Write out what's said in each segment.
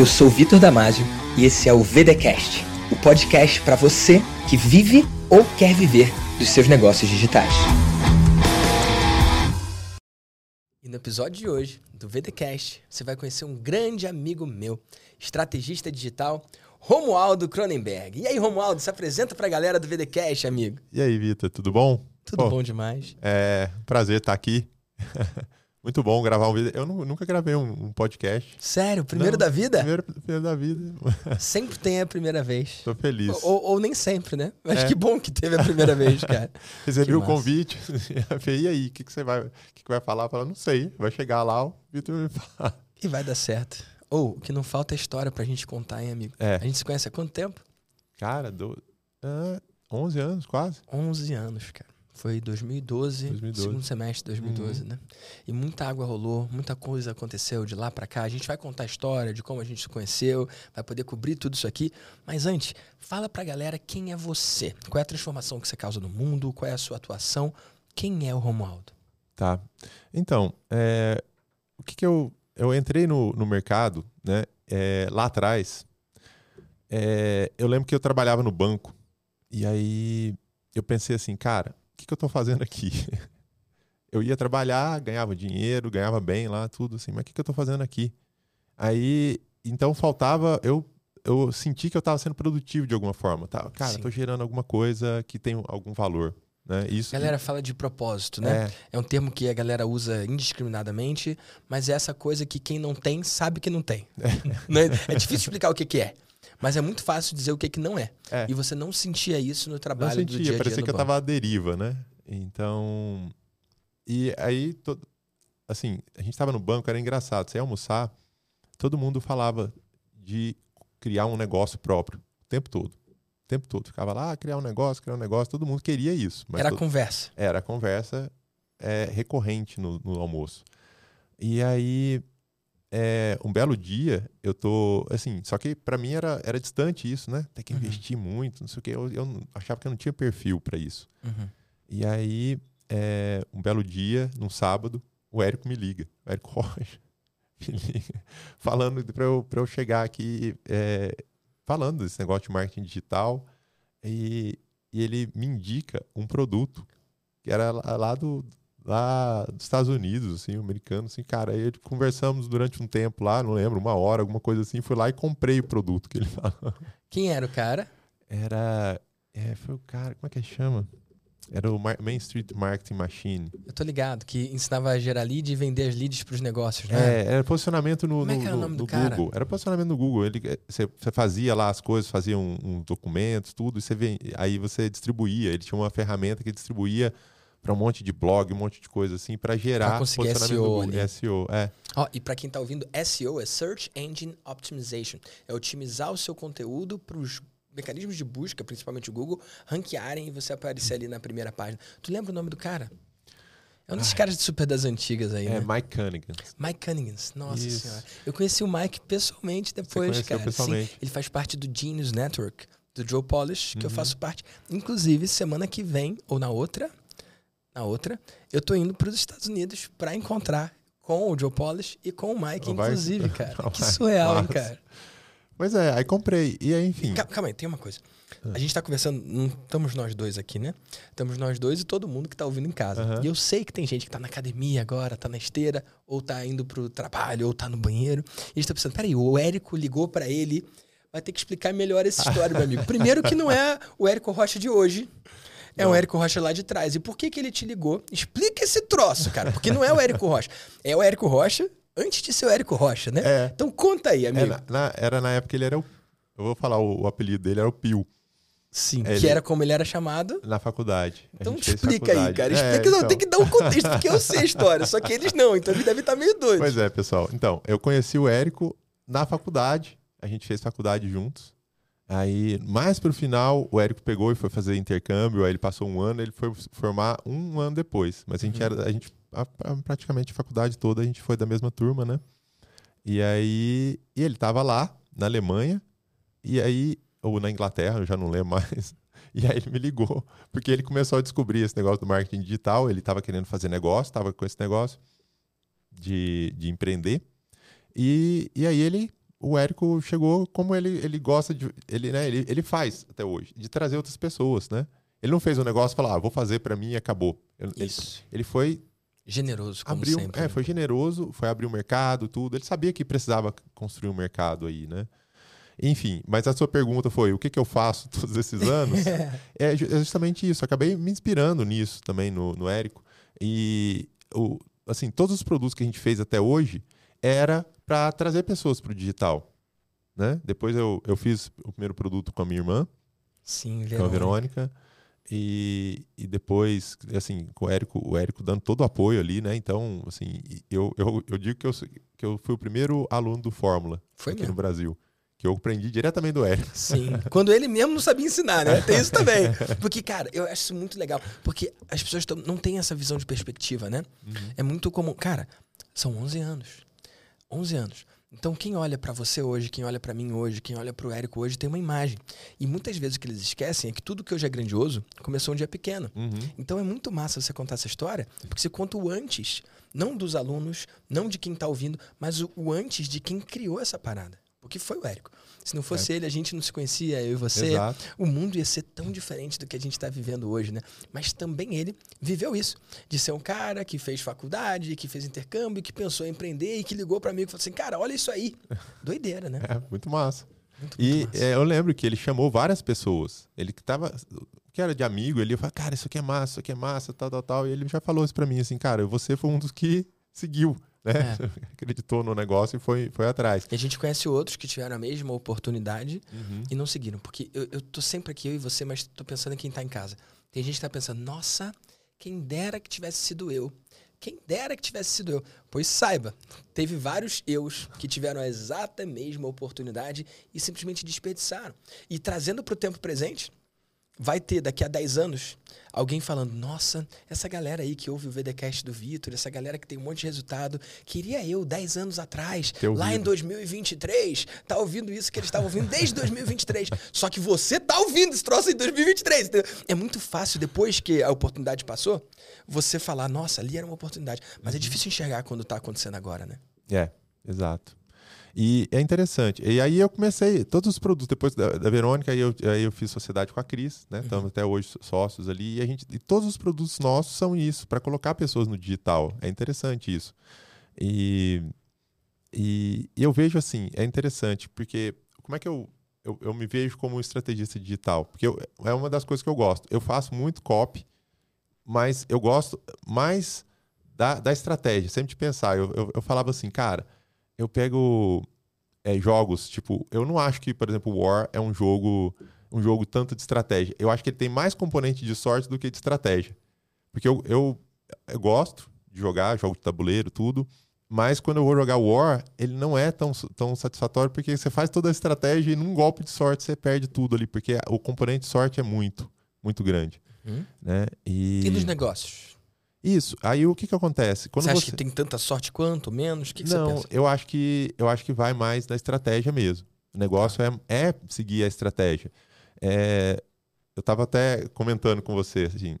Eu sou o Vitor Damasio e esse é o VDcast, o podcast para você que vive ou quer viver dos seus negócios digitais. E no episódio de hoje do VDcast, você vai conhecer um grande amigo meu, estrategista digital, Romualdo Cronenberg. E aí, Romualdo, se apresenta para a galera do VDcast, amigo. E aí, Vitor, tudo bom? Tudo Pô, bom demais. É prazer estar aqui. Muito bom gravar um vídeo. Eu nunca gravei um, um, podcast. Sério? Primeiro Não, da vida? Primeiro, primeiro, da vida. Sempre tem a primeira vez. Tô feliz. Ou, ou nem sempre, né? Mas é. que bom que teve a primeira vez, cara. Recebi o convite. e aí, o que, que você vai, que, que vai falar? Fala, não sei. Vai chegar lá, o Vitor vai falar. E vai dar certo. Ou, o que não falta é história pra gente contar, hein, amigo? É. A gente se conhece há quanto tempo? Cara, do, uh, 11 anos, quase. 11 anos, cara. Foi 2012, 2012. segundo semestre de 2012, uhum. né? E muita água rolou, muita coisa aconteceu de lá para cá. A gente vai contar a história de como a gente se conheceu, vai poder cobrir tudo isso aqui. Mas antes, fala pra galera quem é você. Qual é a transformação que você causa no mundo, qual é a sua atuação, quem é o Romualdo? Tá. Então, é, o que, que eu. Eu entrei no, no mercado, né? É, lá atrás. É, eu lembro que eu trabalhava no banco. E aí eu pensei assim, cara, que, que eu estou fazendo aqui? eu ia trabalhar, ganhava dinheiro, ganhava bem lá, tudo assim, mas o que, que eu estou fazendo aqui? Aí, então faltava, eu, eu senti que eu estava sendo produtivo de alguma forma. Tá? Cara, estou gerando alguma coisa que tem algum valor. Né? Isso, a galera fala de propósito, né? É. é. um termo que a galera usa indiscriminadamente, mas é essa coisa que quem não tem sabe que não tem. É, é difícil explicar o que, que é. Mas é muito fácil dizer o que, que não é. é. E você não sentia isso no trabalho não sentia, do dia a dia parecia que eu estava à deriva, né? Então... E aí, to... assim, a gente estava no banco, era engraçado. Você ia almoçar, todo mundo falava de criar um negócio próprio o tempo todo. O tempo todo. Ficava lá, ah, criar um negócio, criar um negócio. Todo mundo queria isso. era todo... conversa. Era conversa é, recorrente no, no almoço. E aí é, um belo dia, eu tô. Assim, só que para mim era, era distante isso, né? Tem que uhum. investir uhum. muito, não sei o quê. Eu, eu achava que eu não tinha perfil para isso. Uhum. E aí, é, um belo dia, num sábado, o Érico me liga. O Érico Rocha me liga. Falando para eu, eu chegar aqui, é, falando desse negócio de marketing digital. E, e ele me indica um produto que era lá do, lá dos Estados Unidos, assim, um americano, assim, cara, aí conversamos durante um tempo lá, não lembro, uma hora, alguma coisa assim, fui lá e comprei o produto que ele falou. Quem era o cara? Era, é, foi o cara, como é que chama? Era o Main Street Marketing Machine. Eu tô ligado, que ensinava a gerar lead e vender as leads para os negócios, né? É, era posicionamento no, Como é que era no, o nome do cara? Google. Era posicionamento no Google. Ele, você, você fazia lá as coisas, fazia um, um documentos, tudo, e você vem, aí você distribuía. Ele tinha uma ferramenta que distribuía para um monte de blog, um monte de coisa assim, para gerar conseguir SEO, ali. SEO, é. Oh, e para quem está ouvindo, SEO é Search Engine Optimization. É otimizar o seu conteúdo para os mecanismos de busca, principalmente o Google, ranquearem e você aparecer ali na primeira página. Tu lembra o nome do cara? É um desses caras de super das antigas aí, é, né? Mike Cunningham. Mike Cunningham, nossa Isso. senhora. Eu conheci o Mike pessoalmente depois, Você cara. Pessoalmente. Sim, ele faz parte do Genius Network, do Joe Polish, que uhum. eu faço parte. Inclusive, semana que vem, ou na outra, na outra, eu tô indo para os Estados Unidos para encontrar com o Joe Polish e com o Mike, inclusive, cara. que surreal, hein, cara. Pois é, aí comprei. E aí, enfim. Calma, calma aí, tem uma coisa. A gente tá conversando, não estamos nós dois aqui, né? Estamos nós dois e todo mundo que tá ouvindo em casa. Uhum. E eu sei que tem gente que tá na academia agora, tá na esteira, ou tá indo pro trabalho, ou tá no banheiro. E a gente tá pensando, peraí, o Érico ligou para ele, vai ter que explicar melhor essa história, meu amigo. Primeiro que não é o Érico Rocha de hoje. É o Érico Rocha lá de trás. E por que, que ele te ligou? Explica esse troço, cara. Porque não é o Érico Rocha. É o Érico Rocha antes de ser o Érico Rocha, né? É. Então conta aí, amigo. É, na, era na época que ele era o. Eu vou falar, o, o apelido dele era o Pio. Sim, ele, que era como ele era chamado. Na faculdade. Então explica aí, cara. Explica, é, não, então... tem que dar um contexto, porque eu sei a história, só que eles não, então ele deve estar meio doido. Pois é, pessoal. Então, eu conheci o Érico na faculdade, a gente fez faculdade juntos. Aí, mais pro final, o Érico pegou e foi fazer intercâmbio, aí ele passou um ano, ele foi formar um ano depois. Mas a gente uhum. era, a gente, a, a, praticamente a faculdade toda, a gente foi da mesma turma, né? E aí, e ele tava lá, na Alemanha, e aí, ou na Inglaterra, eu já não lembro mais. E aí ele me ligou, porque ele começou a descobrir esse negócio do marketing digital, ele estava querendo fazer negócio, estava com esse negócio de, de empreender. E, e aí ele o Érico chegou como ele, ele gosta de. Ele, né, ele, ele faz até hoje, de trazer outras pessoas, né? Ele não fez um negócio e falou, ah, vou fazer para mim e acabou. Ele, Isso. ele foi. Generoso, como abriu, sempre. É, né? foi generoso, foi abrir o mercado, tudo. Ele sabia que precisava construir um mercado aí, né? Enfim, mas a sua pergunta foi: o que, que eu faço todos esses anos? é é justamente isso. Eu acabei me inspirando nisso também no, no Érico. E, o, assim, todos os produtos que a gente fez até hoje era para trazer pessoas para o digital. Né? Depois eu, eu fiz o primeiro produto com a minha irmã, Sim, com a Verônica. E, e depois, assim, com o Érico, o Érico dando todo o apoio ali, né? Então, assim, eu, eu, eu digo que eu, que eu fui o primeiro aluno do Fórmula Foi aqui mesmo. no Brasil. Que eu aprendi diretamente do Érico. Sim. Quando ele mesmo não sabia ensinar, né? Tem isso também. Porque, cara, eu acho isso muito legal. Porque as pessoas não têm essa visão de perspectiva, né? É muito comum. Cara, são 11 anos. 11 anos. Então, quem olha pra você hoje, quem olha pra mim hoje, quem olha pro Érico hoje, tem uma imagem. E muitas vezes o que eles esquecem é que tudo que hoje é grandioso começou um dia pequeno. Uhum. Então é muito massa você contar essa história, porque você conta o antes, não dos alunos, não de quem tá ouvindo, mas o, o antes de quem criou essa parada. Porque foi o Érico. Se não fosse ele, a gente não se conhecia, eu e você. Exato. O mundo ia ser tão diferente do que a gente está vivendo hoje, né? Mas também ele viveu isso. De ser um cara que fez faculdade, que fez intercâmbio, que pensou em empreender e que ligou para mim e falou assim: cara, olha isso aí. Doideira, né? É, muito massa. Muito, E muito massa. é, eu lembro que ele chamou várias pessoas. Ele que tava. Que era de amigo, ele falou, cara, isso aqui é massa, isso aqui é massa, tal, tal, tal. E ele já falou isso pra mim, assim, cara, você foi um dos que seguiu, né? É. Acreditou no negócio e foi, foi atrás. E a gente conhece outros que tiveram a mesma oportunidade Uhum. e não seguiram. Porque eu, eu tô sempre aqui, eu e você, mas tô pensando em quem tá em casa. Tem gente que tá pensando, nossa, quem dera que tivesse sido eu. Quem dera que tivesse sido eu. Pois saiba, teve vários eus que tiveram a exata mesma oportunidade e simplesmente desperdiçaram. E trazendo pro tempo presente, vai ter daqui a 10 anos alguém falando: Nossa, essa galera aí que ouve o VDcast do Vitor, essa galera que tem um monte de resultado, queria eu 10 anos atrás, lá em ouvido. 2023, tá ouvindo isso que eles estavam ouvindo desde 2023. Só que você tá ouvindo esse troço em 2023. entendeu? É muito fácil, depois que a oportunidade passou, você falar: Nossa, ali era uma oportunidade. Mas é difícil enxergar quando tá acontecendo agora, né? É, exato. E é interessante. E aí eu comecei, todos os produtos, depois da, da Verônica, aí eu, aí eu fiz sociedade com a Cris, né? Estamos até hoje sócios ali. E, a gente, e todos os produtos nossos são isso, para colocar pessoas no digital. É interessante isso. E, e, e eu vejo assim, é interessante, porque como é que eu, eu, eu me vejo como um estrategista digital? Porque eu- é uma das coisas que eu gosto. Eu faço muito copy, mas eu gosto mais da, da estratégia, sempre de pensar. Eu, eu, eu falava assim, cara, eu pego é, jogos, tipo, eu não acho que, por exemplo, War é um jogo um jogo tanto de estratégia. Eu acho que ele tem mais componente de sorte do que de estratégia. Porque eu, eu, eu gosto de jogar, jogo de tabuleiro, tudo, mas quando eu vou jogar War, ele não é tão, tão satisfatório porque você faz toda a estratégia e num golpe de sorte você perde tudo ali, porque o componente de sorte é muito, muito grande. Hum? Né? E... E nos negócios? Isso. Aí o que, que acontece? Quando você acha você... que tem tanta sorte quanto, menos? O que, que não, eu acho que eu acho que vai mais na estratégia mesmo. O negócio é, é seguir a estratégia. É, eu estava até comentando com você, assim,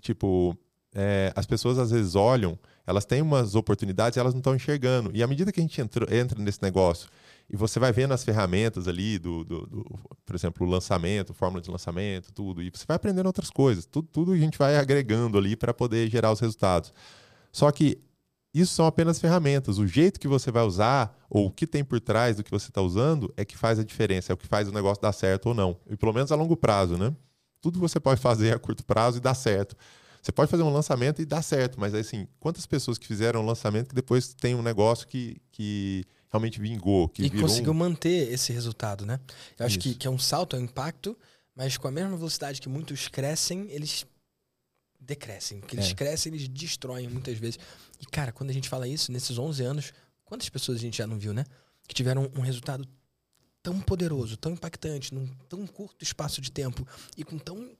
tipo, é, as pessoas às vezes olham, elas têm umas oportunidades e elas não estão enxergando. E à medida que a gente entra, entra nesse negócio e você vai vendo as ferramentas ali do, do, do, por exemplo, o lançamento, fórmula de lançamento, tudo, e você vai aprendendo outras coisas. Tudo, tudo a gente vai agregando ali para poder gerar os resultados. Só que isso são apenas ferramentas. O jeito que você vai usar, ou o que tem por trás do que você está usando, é que faz a diferença, é o que faz o negócio dar certo ou não. E pelo menos a longo prazo, né? Tudo você pode fazer a curto prazo e dar certo. Você pode fazer um lançamento e dar certo, mas assim, quantas pessoas que fizeram um lançamento que depois tem um negócio que, que realmente vingou, que e conseguiu um... manter esse resultado, né? Eu acho que, que é um salto, é um impacto, mas com a mesma velocidade que muitos crescem, eles decrescem. Porque eles É. crescem, eles destroem muitas vezes. E, cara, quando a gente fala isso, nesses 11 anos, quantas pessoas a gente já não viu, né? Que tiveram um resultado tão poderoso, tão impactante, num tão curto espaço de tempo e com tão,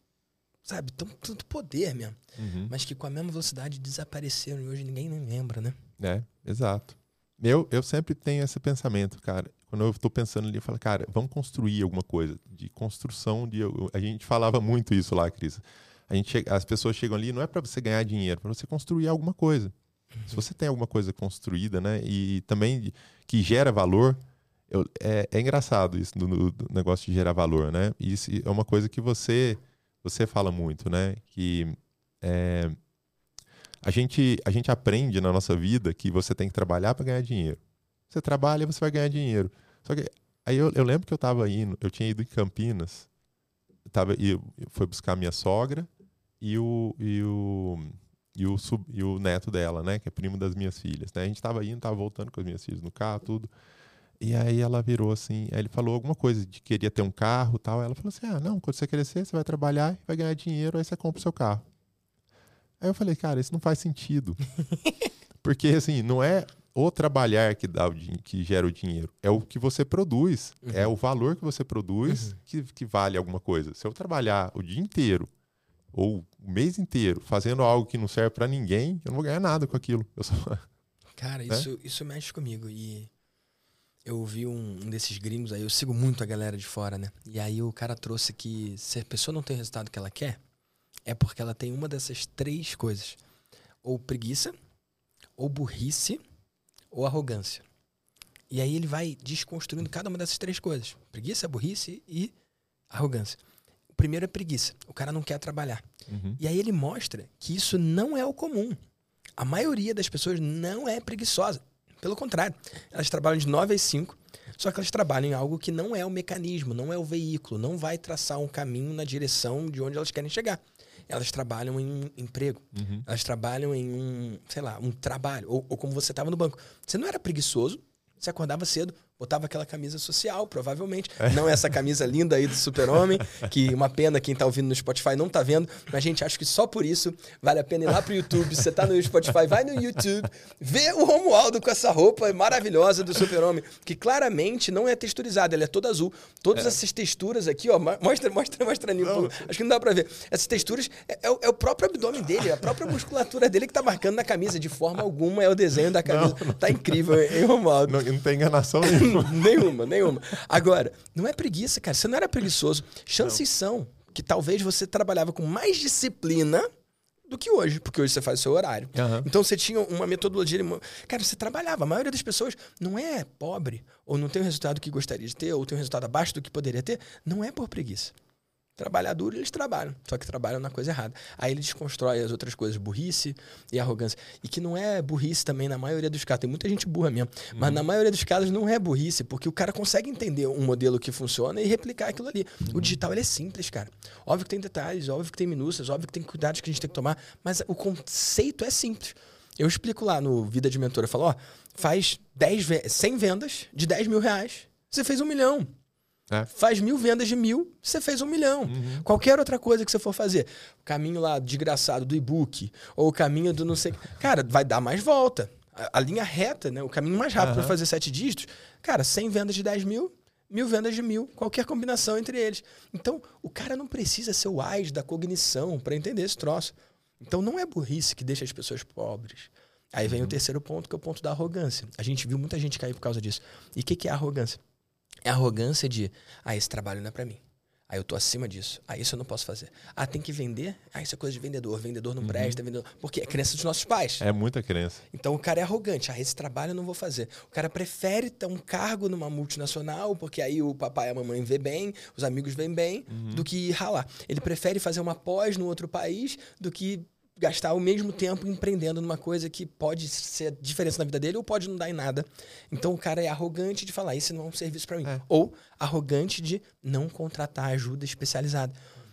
sabe, tão, tanto poder mesmo. Uhum. Mas que com a mesma velocidade desapareceram e hoje ninguém nem lembra, né? É, exato. Eu, eu sempre tenho esse pensamento, cara. Quando eu estou pensando ali, eu falo, cara, vamos construir alguma coisa. De construção de. A gente falava muito isso lá, Cris. A gente as pessoas chegam ali, não é para você ganhar dinheiro, é para você construir alguma coisa. Se você tem alguma coisa construída, né, e também que gera valor, eu, é, é, engraçado isso do, do, negócio de gerar valor, né? Isso é uma coisa que você você fala muito, né? Que é, a gente a gente aprende na nossa vida que você tem que trabalhar para ganhar dinheiro. Você trabalha, você vai ganhar dinheiro. Só que aí eu, eu lembro que eu estava indo, eu tinha ido em Campinas, tava e foi buscar minha sogra e o e o e o, sub, e o neto dela, né, que é primo das minhas filhas, né? A gente estava indo, estava voltando com as minhas filhas no carro, tudo. E aí ela virou assim, aí ele falou alguma coisa de que queria ter um carro tal. Ela falou assim: ah, não, quando você crescer, você vai trabalhar, vai ganhar dinheiro, aí você compra o seu carro. Aí eu falei, cara, isso não faz sentido. Porque assim, não é o trabalhar que dá o que gera o dinheiro, é o que você produz, uhum. é o valor que você produz uhum. que, que vale alguma coisa. Se eu trabalhar o dia inteiro ou o mês inteiro fazendo algo que não serve para ninguém, eu não vou ganhar nada com aquilo. Só... Cara, né? isso, isso mexe comigo. E eu vi um, um, desses gringos aí, eu sigo muito a galera de fora, né? E aí o cara trouxe que se a pessoa não tem o resultado que ela quer, é porque ela tem uma dessas três coisas: ou preguiça, ou burrice, ou arrogância. E aí ele vai desconstruindo cada uma dessas três coisas: preguiça, burrice e arrogância. O primeiro é preguiça. O cara não quer trabalhar. Uhum. E aí ele mostra que isso não é o comum. A maioria das pessoas não é preguiçosa. Pelo contrário, elas trabalham de 9 às 5, só que elas trabalham em algo que não é o mecanismo, não é o veículo, não vai traçar um caminho na direção de onde elas querem chegar. Elas trabalham em um emprego, uhum. elas trabalham em um, sei lá, um trabalho, ou, ou como você estava no banco. Você não era preguiçoso, você acordava cedo, botava aquela camisa social, provavelmente. É. Não essa camisa linda aí do super-homem, que uma pena quem tá ouvindo no Spotify não tá vendo, mas a gente acha que só por isso vale a pena ir lá pro YouTube. Você tá no Spotify, vai no YouTube, vê o Romualdo com essa roupa maravilhosa do super-homem, que claramente não é texturizada, ela é toda azul. Todas é. essas texturas aqui, ó, mostra, mostra, mostra ali, acho que não dá pra ver. Essas texturas é, é, é, o próprio abdômen dele, a própria musculatura dele que tá marcando na camisa, de forma alguma é o desenho da camisa. Não, não. Tá incrível, hein, Romualdo? Não, não tem enganação nenhuma. nenhuma, nenhuma. Agora, não é preguiça, cara. Você não era preguiçoso. Chances não. são que talvez você trabalhava com mais disciplina do que hoje, porque hoje você faz o seu horário. Uhum. Então você tinha uma metodologia. Cara, você trabalhava. A maioria das pessoas não é pobre, ou não tem o resultado que gostaria de ter, ou tem um resultado abaixo do que poderia ter. Não é por preguiça. Trabalhar duro, eles trabalham, só que trabalham na coisa errada. Aí ele desconstrói as outras coisas, burrice e arrogância. E que não é burrice também na maioria dos casos. Tem muita gente burra mesmo. Uhum. Mas na maioria dos casos não é burrice, porque o cara consegue entender um modelo que funciona e replicar aquilo ali. Uhum. O digital é simples, cara. Óbvio que tem detalhes, óbvio que tem minúcias, óbvio que tem cuidados que a gente tem que tomar, mas o conceito é simples. Eu explico lá no Vida de Mentor, eu falo, ó, faz 10, 100 vendas de 10 mil reais. Você fez um milhão. É. Faz mil vendas de mil, você fez um milhão. Uhum. Qualquer outra coisa que você for fazer, o caminho lá desgraçado do e-book, ou o caminho do não sei. Cara, vai dar mais volta. A, a linha reta, né? O caminho mais rápido uhum. para fazer sete dígitos, cara, 100 vendas de 10 mil, mil vendas de mil, qualquer combinação entre eles. Então, o cara não precisa ser o AIS da cognição para entender esse troço. Então, não é burrice que deixa as pessoas pobres. Aí vem uhum. o terceiro ponto, que é o ponto da arrogância. A gente viu muita gente cair por causa disso. E o que, que é arrogância? É a arrogância de, ah, esse trabalho não é para mim. Ah, eu tô acima disso. Ah, isso eu não posso fazer. Ah, tem que vender? Ah, isso é coisa de vendedor. Vendedor não uhum. presta, vendedor. Porque é crença dos nossos pais. É muita crença. Então o cara é arrogante. Ah, esse trabalho eu não vou fazer. O cara prefere ter um cargo numa multinacional, porque aí o papai e a mamãe vê bem, os amigos vêm bem, uhum. do que ralar. Ele prefere fazer uma pós no outro país do que gastar o mesmo tempo empreendendo numa coisa que pode ser diferença na vida dele ou pode não dar em nada. Então o cara é arrogante de falar, isso não é um serviço para mim. É. Ou arrogante de não contratar ajuda especializada.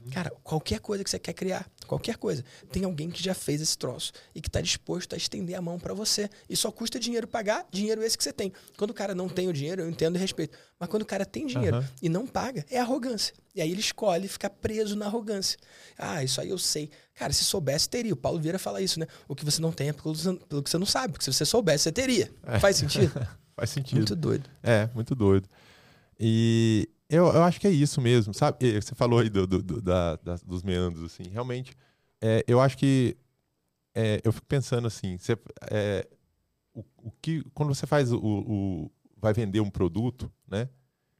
Cara, qualquer coisa que você quer criar, qualquer coisa, tem alguém que já fez esse troço e que está disposto a estender a mão para você. E só custa dinheiro pagar, dinheiro esse que você tem. Quando o cara não tem o dinheiro, eu entendo e respeito. Mas quando o cara tem dinheiro uhum. e não paga, é arrogância. E aí ele escolhe ficar preso na arrogância. Ah, isso aí eu sei. Cara, se soubesse, teria. O Paulo Vieira fala isso, né? O que você não tem é pelo, pelo que você não sabe. Porque se você soubesse, você teria. É. Faz sentido? Faz sentido. Muito doido. É, muito doido. E eu, eu acho que é isso mesmo, sabe? Você falou aí do, do, do da, dos meandros, assim. Realmente, é, eu acho que é, eu fico pensando assim, você, é, o, o, que quando você faz o, o, vai vender um produto, né?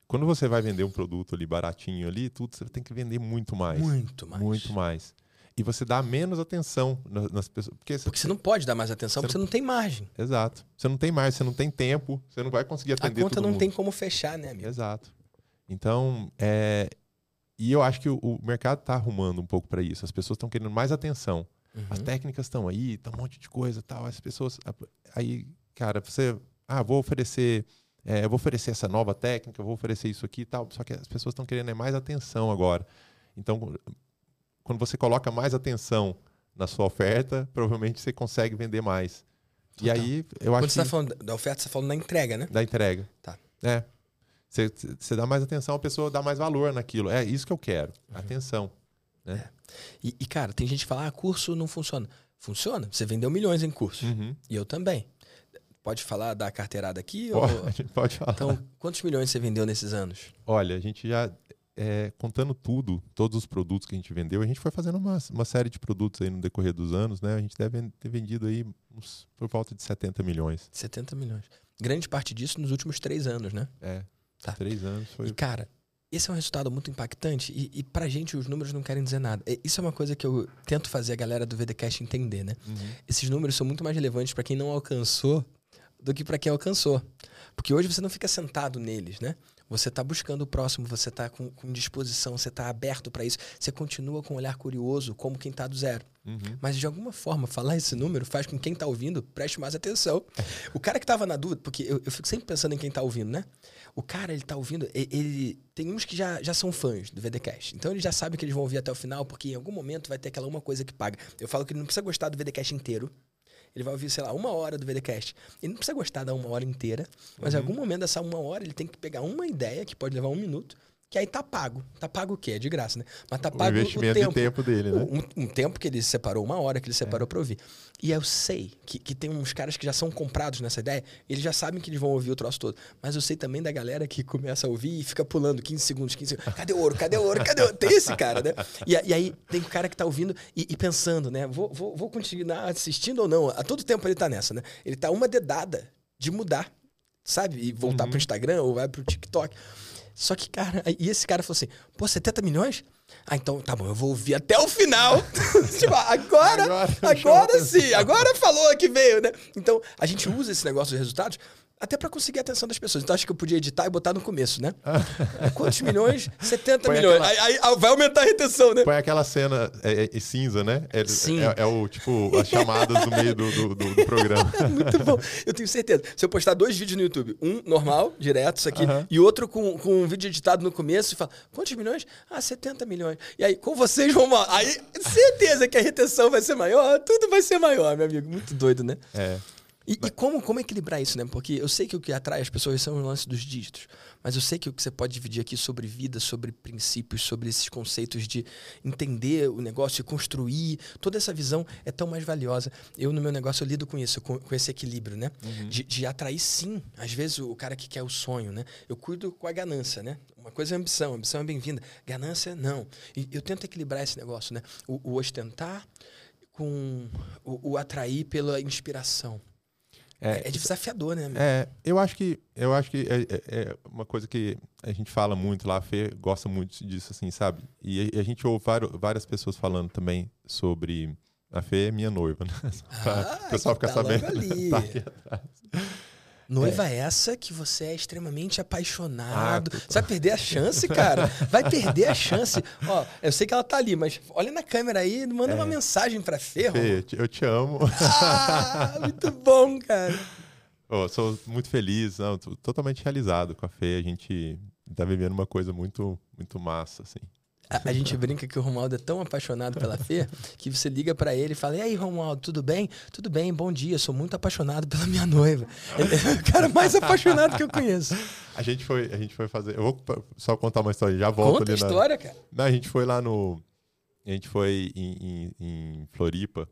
Quando você vai vender um produto ali baratinho ali, tudo você tem que vender muito mais. Muito mais. Muito mais. e você dá menos atenção nas pessoas. Porque você, porque você não pode dar mais atenção, você porque não... você não tem margem. Exato. Você não tem margem, você não tem tempo, você não vai conseguir atender A conta não mundo. tem como fechar, né, amigo? Exato. Então, é... e eu acho que o, o mercado está arrumando um pouco para isso. As pessoas estão querendo mais atenção. Uhum. As técnicas estão aí, tá um monte de coisa tal. As pessoas. Aí, cara, você. Ah, vou oferecer. É, vou oferecer essa nova técnica, vou oferecer isso aqui e tal. Só que as pessoas estão querendo é mais atenção agora. Então, quando você coloca mais atenção na sua oferta, provavelmente você consegue vender mais. E aí, eu acho Quando você está falando da oferta, você está falando da entrega, né? Da entrega. Tá. É. Você, você dá mais atenção, a pessoa dá mais valor naquilo. É isso que eu quero. Uhum. Atenção. Né? É. E, e, cara, tem gente que fala, ah, curso não funciona. Funciona. Você vendeu milhões em curso. Uhum. E eu também. Pode falar da carteirada aqui? Pode, ou... pode falar. Então, quantos milhões você vendeu nesses anos? Olha, a gente já, é, contando tudo, todos os produtos que a gente vendeu, a gente foi fazendo uma, uma série de produtos aí no decorrer dos anos, né? A gente deve ter vendido aí uns, por volta de 70 milhões. 70 milhões. Grande parte disso nos últimos três anos, né? É. Tá. Três anos foi. E, cara, esse é um resultado muito impactante e, e pra gente os números não querem dizer nada. Isso é uma coisa que eu tento fazer a galera do VDCast entender, né? Uhum. Esses números são muito mais relevantes para quem não alcançou do que para quem alcançou. Porque hoje você não fica sentado neles, né? Você está buscando o próximo, você está com, com, disposição, você está aberto para isso. Você continua com um olhar curioso, como quem está do zero. Uhum. Mas de alguma forma, falar esse número faz com que quem está ouvindo preste mais atenção. o cara que estava na dúvida, porque eu, eu, fico sempre pensando em quem está ouvindo, né? O cara, ele está ouvindo, ele, ele, tem uns que já, já são fãs do VDcast. Então ele já sabe que eles vão ouvir até o final, porque em algum momento vai ter aquela uma coisa que paga. Eu falo que ele não precisa gostar do VDcast inteiro ele vai ouvir, sei lá, uma hora do VDcast. Ele não precisa gostar da uma hora inteira, mas uhum. em algum momento dessa uma hora ele tem que pegar uma ideia que pode levar um minuto que aí tá pago. Tá pago o quê? É de graça, né? Mas tá pago o investimento o tempo. de tempo dele, né? Um, um, tempo que ele separou, uma hora que ele separou é. para ouvir. E eu sei que, que tem uns caras que já são comprados nessa ideia, eles já sabem que eles vão ouvir o troço todo. Mas eu sei também da galera que começa a ouvir e fica pulando 15 segundos, 15 segundos. Cadê o ouro? Cadê o ouro? Cadê o ouro? Tem esse cara, né? E, e aí tem o cara que tá ouvindo e, e pensando, né? Vou, vou, vou continuar assistindo ou não? A todo tempo ele tá nessa, né? Ele tá uma dedada de mudar, sabe? E voltar uhum. pro Instagram ou vai pro TikTok. Só que, cara, e esse cara falou assim: pô, 70 milhões? Ah, então tá bom, eu vou ouvir até o final. tipo, agora, agora, agora sim, agora falou que veio, né? Então, a gente usa esse negócio de resultados até para conseguir a atenção das pessoas. Então acho que eu podia editar e botar no começo, né? Quantos milhões? 70 Põe milhões. Aquela... Aí, aí, vai aumentar a retenção, né? Põe aquela cena é, é, é cinza, né? É, Sim. É, é, o tipo as chamadas no meio do, do, do, do programa. Muito bom. Eu tenho certeza. Se eu postar dois vídeos no YouTube, um normal, direto, isso aqui, e outro com, com um vídeo editado no começo, e fala: quantos milhões? Ah, 70 milhões. E aí, com vocês vão. Aí, certeza que a retenção vai ser maior, tudo vai ser maior, meu amigo. Muito doido, né? É. E, e, como, como equilibrar isso, né? Porque eu sei que o que atrai as pessoas são o lance dos dígitos. Mas eu sei que o que você pode dividir aqui sobre vida, sobre princípios, sobre esses conceitos de entender o negócio e construir, toda essa visão é tão mais valiosa. Eu, no meu negócio, eu lido com isso, com, com esse equilíbrio, né? Uhum. De, de, atrair, sim, às vezes, o cara que quer o sonho, né? Eu cuido com a ganância, né? Uma coisa é ambição, ambição é bem-vinda. Ganância, não. E eu tento equilibrar esse negócio, né? O, o ostentar com o, o atrair pela inspiração. É, é desafiador, né? Amigo? É, eu acho que eu acho que é, é, é, uma coisa que a gente fala muito lá, a Fê gosta muito disso, assim, sabe? E a, a gente ouve várias pessoas falando também sobre a Fê é minha noiva, né? Ah, o pessoal ficar tá sabendo. tá aqui atrás. Noiva é. essa que você é extremamente apaixonado. Ah, você vai perder a chance, cara. Vai perder a chance. Ó, eu sei que ela tá ali, mas olha na câmera aí, manda é. uma mensagem pra Ferro. Fê, eu te amo. Ah, muito bom, cara. Oh, sou muito feliz, não, totalmente realizado com a Fê. A gente tá vivendo uma coisa muito, muito massa, assim. A, a, gente brinca que o Romualdo é tão apaixonado pela Fê que você liga para ele e fala: E aí, Romualdo, tudo bem? Tudo bem, bom dia. Sou muito apaixonado pela minha noiva. Ele é o cara mais apaixonado que eu conheço. A gente foi, a gente foi fazer. Eu vou só contar uma história, já volto Conta ali. Conta a história, cara. Não, a gente foi lá no. A gente foi em, em, em Floripa,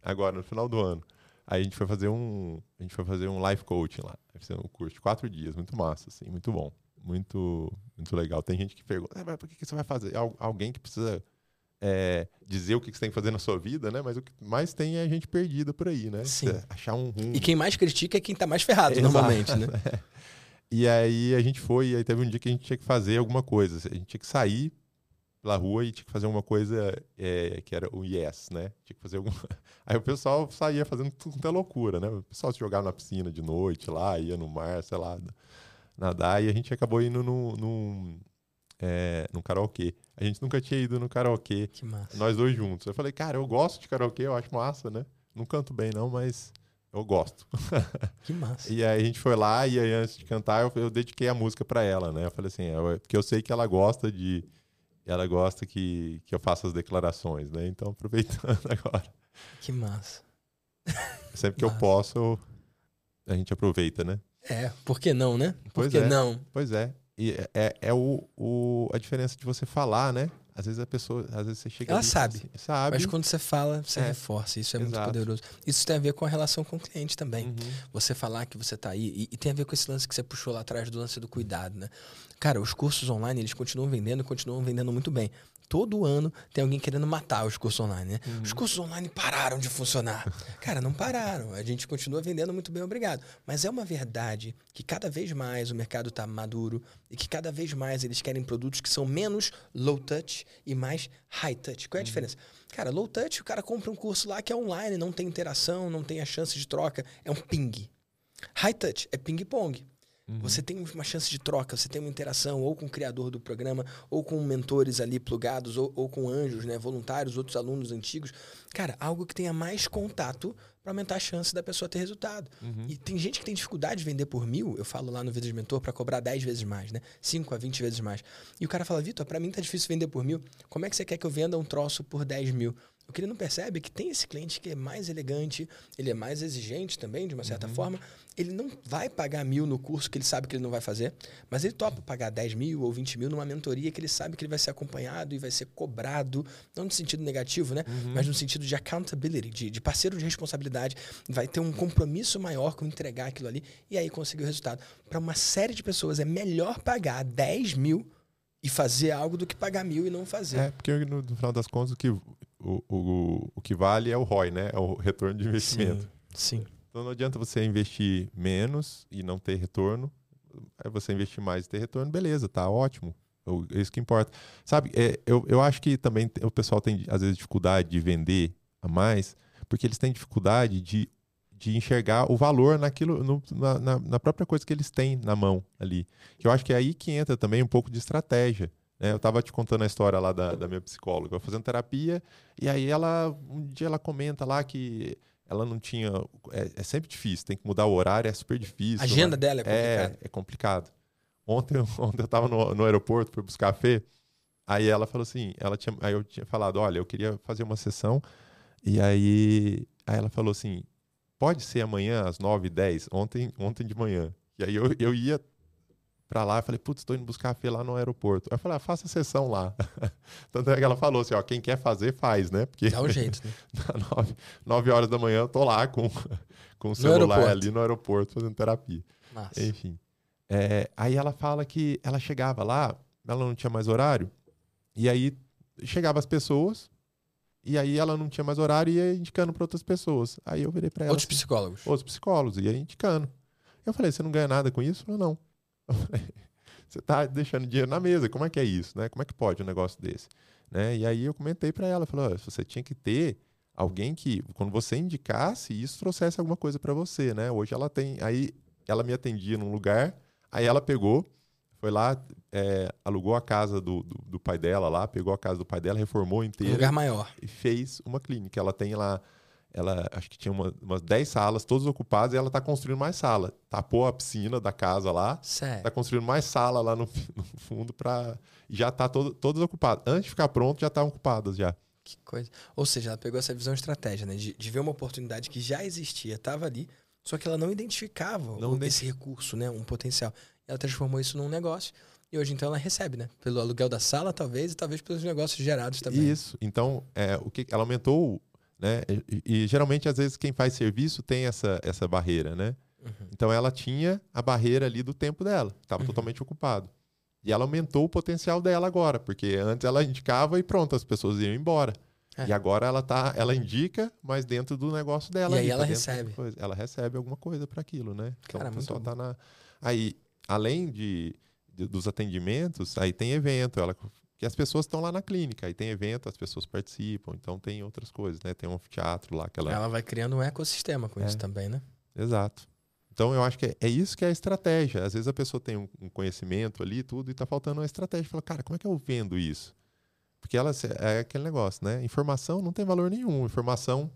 agora, no final do ano. Aí a gente foi fazer um. A gente foi fazer um life coaching lá. Fizemos um curso de quatro dias, muito massa, assim, muito bom muito, muito legal. Tem gente que pergunta, ah, mas por que, que você vai fazer? alguém que precisa é, dizer o que você tem que fazer na sua vida, né? Mas o que mais tem é a gente perdida por aí, né? Sim. achar um rumo. E quem mais critica é quem está mais ferrado, Exato. normalmente, né? e aí a gente foi, e aí teve um dia que a gente tinha que fazer alguma coisa. A gente tinha que sair pela rua e tinha que fazer uma coisa é, que era o yes, né? Tinha que fazer alguma. Aí o pessoal saía fazendo tudo loucura, né? O pessoal se jogava na piscina de noite lá, ia no mar, sei lá, nadar, e a gente acabou indo num, num, é, num karaokê. A gente nunca tinha ido no karaokê. Que massa. Nós dois juntos. Eu falei, cara, eu gosto de karaokê, eu acho massa, né? Não canto bem, não, mas eu gosto. Que massa. e aí a gente foi lá e aí antes de cantar eu, eu dediquei a música para ela, né? Eu falei assim, eu, porque eu sei que ela gosta de ela gosta que, que eu faça as declarações, né? Então aproveitando agora. Que massa. Sempre que massa. eu posso, a gente aproveita, né? É, por que não, né? Por pois que é, não? Pois é. E é, é, é o, o, a diferença de você falar, né? Às vezes a pessoa, às vezes você chega Ela ali, sabe. Assim, sabe. Mas quando você fala, você É. reforça. Isso é muito Exato. poderoso. Isso tem a ver com a relação com o cliente também. Uhum. Você falar que você tá aí. E, e tem a ver com esse lance que você puxou lá atrás do lance do cuidado, né? Cara, os cursos online, eles continuam vendendo, continuam vendendo muito bem. Todo ano tem alguém querendo matar os cursos online, né? Uhum. Os cursos online pararam de funcionar. Cara, não pararam. A gente continua vendendo muito bem, obrigado. Mas é uma verdade que cada vez mais o mercado está maduro e que cada vez mais eles querem produtos que são menos low touch e mais high touch. Qual é a diferença? Cara, low touch, o cara compra um curso lá que é online, não tem interação, não tem a chance de troca, é um ping. High touch é ping-pong. Você tem uma chance de troca, você tem uma interação ou com o criador do programa, ou com mentores ali plugados, ou, ou com anjos, né, voluntários, outros alunos antigos. Cara, algo que tenha mais contato para aumentar a chance da pessoa ter resultado. E tem gente que tem dificuldade de vender por mil, eu falo lá no Vida de Mentor, para cobrar 10 vezes mais, né? 5 a 20 vezes mais. E o cara fala, Vitor, para mim tá difícil vender por mil. Como é que você quer que eu venda um troço por 10 mil? O que ele não percebe é que tem esse cliente que é mais elegante, ele é mais exigente também, de uma certa forma. Ele não vai pagar mil no curso que ele sabe que ele não vai fazer, mas ele topa pagar 10 mil ou 20 mil numa mentoria que ele sabe que ele vai ser acompanhado e vai ser cobrado, não no sentido negativo, né? Mas no sentido de accountability, de, de parceiro de responsabilidade. Vai ter um compromisso maior com entregar aquilo ali e aí conseguir o resultado. Para uma série de pessoas é melhor pagar 10 mil e fazer algo do que pagar mil e não fazer. É, porque no final das contas o que, o, o, o que vale é o ROI, né? É o retorno de investimento. Sim. Então não adianta você investir menos e não ter retorno. Aí você investir mais e ter retorno, beleza, tá ótimo. Eu- É isso que importa. Sabe, é, eu, eu acho que também o pessoal tem, às vezes, dificuldade de vender a mais, porque eles têm dificuldade de, de enxergar o valor naquilo, no- na, na- na própria coisa que eles têm na mão ali. Que eu acho que é aí que entra também um pouco de estratégia. Né? Eu estava te contando a história lá da, da minha psicóloga, eu fazendo terapia, e aí ela, um dia ela comenta lá que ela não tinha. É, é sempre difícil, tem que mudar o horário, é super difícil. A agenda né? dela é complicada. É, é complicado. Ontem, eu- ontem eu estava no, no aeroporto, fui buscar café. Aí ela falou assim, ela tinha, aí eu tinha falado, olha, eu queria fazer uma sessão. E aí, aí ela falou assim, pode ser amanhã às 9 h 10 ontem, ontem de manhã. E aí eu, eu ia pra lá, eu falei, putz, tô indo buscar café lá no aeroporto. Aí eu falei, ah, faça a sessão lá. Tanto é que ela falou assim, ó, quem quer fazer, faz, né? Porque Dá um jeito, né? nove, nove horas da manhã eu tô lá com, com o celular aeroporto. ali no aeroporto fazendo terapia. Enfim. É, aí ela fala que ela chegava lá, ela não tinha mais horário, e aí chegava as pessoas, e aí ela não tinha mais horário e ia indicando para outras pessoas. Aí eu virei para ela. Outros assim, psicólogos. outros psicólogos, ia indicando. Eu falei, você não ganha nada com isso? Ela não. Eu falei, você tá deixando dinheiro na mesa, como é que é isso, né? Como é que pode um negócio desse? Né? E aí eu comentei para ela, "Olha, você tinha que ter alguém que, quando você indicasse, isso trouxesse alguma coisa para você, né? Hoje ela tem, aí ela me atendia num lugar, aí ela pegou, foi lá, é, alugou a casa do, do, do pai dela lá, pegou a casa do pai dela, reformou Um inteira lugar maior. e fez uma clínica. Ela tem lá, ela acho que tinha uma- umas 10 salas, todas ocupadas, e ela está construindo mais sala. Tapou a piscina da casa lá, Sério. está construindo mais sala lá no, no fundo para já tá todo, todas ocupadas. Antes de ficar pronto, já estavam ocupadas já. Que coisa. Ou seja, ela pegou essa visão estratégia, né? De, de ver uma oportunidade que já existia, estava ali, só que ela não identificava Não esse recurso, né? Um potencial. Ela transformou isso num negócio. E hoje, então, ela recebe, né? Pelo aluguel da sala, talvez, e talvez pelos negócios gerados também. Isso. Então, é, o que ela aumentou, né? E, e geralmente às vezes quem faz serviço tem essa essa barreira, né? Uhum. Então ela tinha a barreira ali do tempo dela, estava Uhum. totalmente ocupado. E ela aumentou o potencial dela agora, porque antes ela indicava e pronto, as pessoas iam embora. É. E agora ela tá, ela indica, mas dentro do negócio dela. E aí tá ela da recebe. coisa. Ela recebe alguma coisa para aquilo, né? Então Cara, o pessoal tá na. Aí, além de, de- dos atendimentos, aí tem evento. Ela que as pessoas estão lá na clínica, aí tem evento, as pessoas participam, então tem outras coisas, né? Tem um teatro lá que ela... ela vai criando um ecossistema com é. isso também, né? Exato. Então eu acho que é, é, isso que é a estratégia. Às vezes a pessoa tem um, um conhecimento ali tudo e está faltando uma estratégia. Fala, cara, como é que eu vendo isso? Porque ela é aquele negócio, né? Informação não tem valor nenhum. Informação,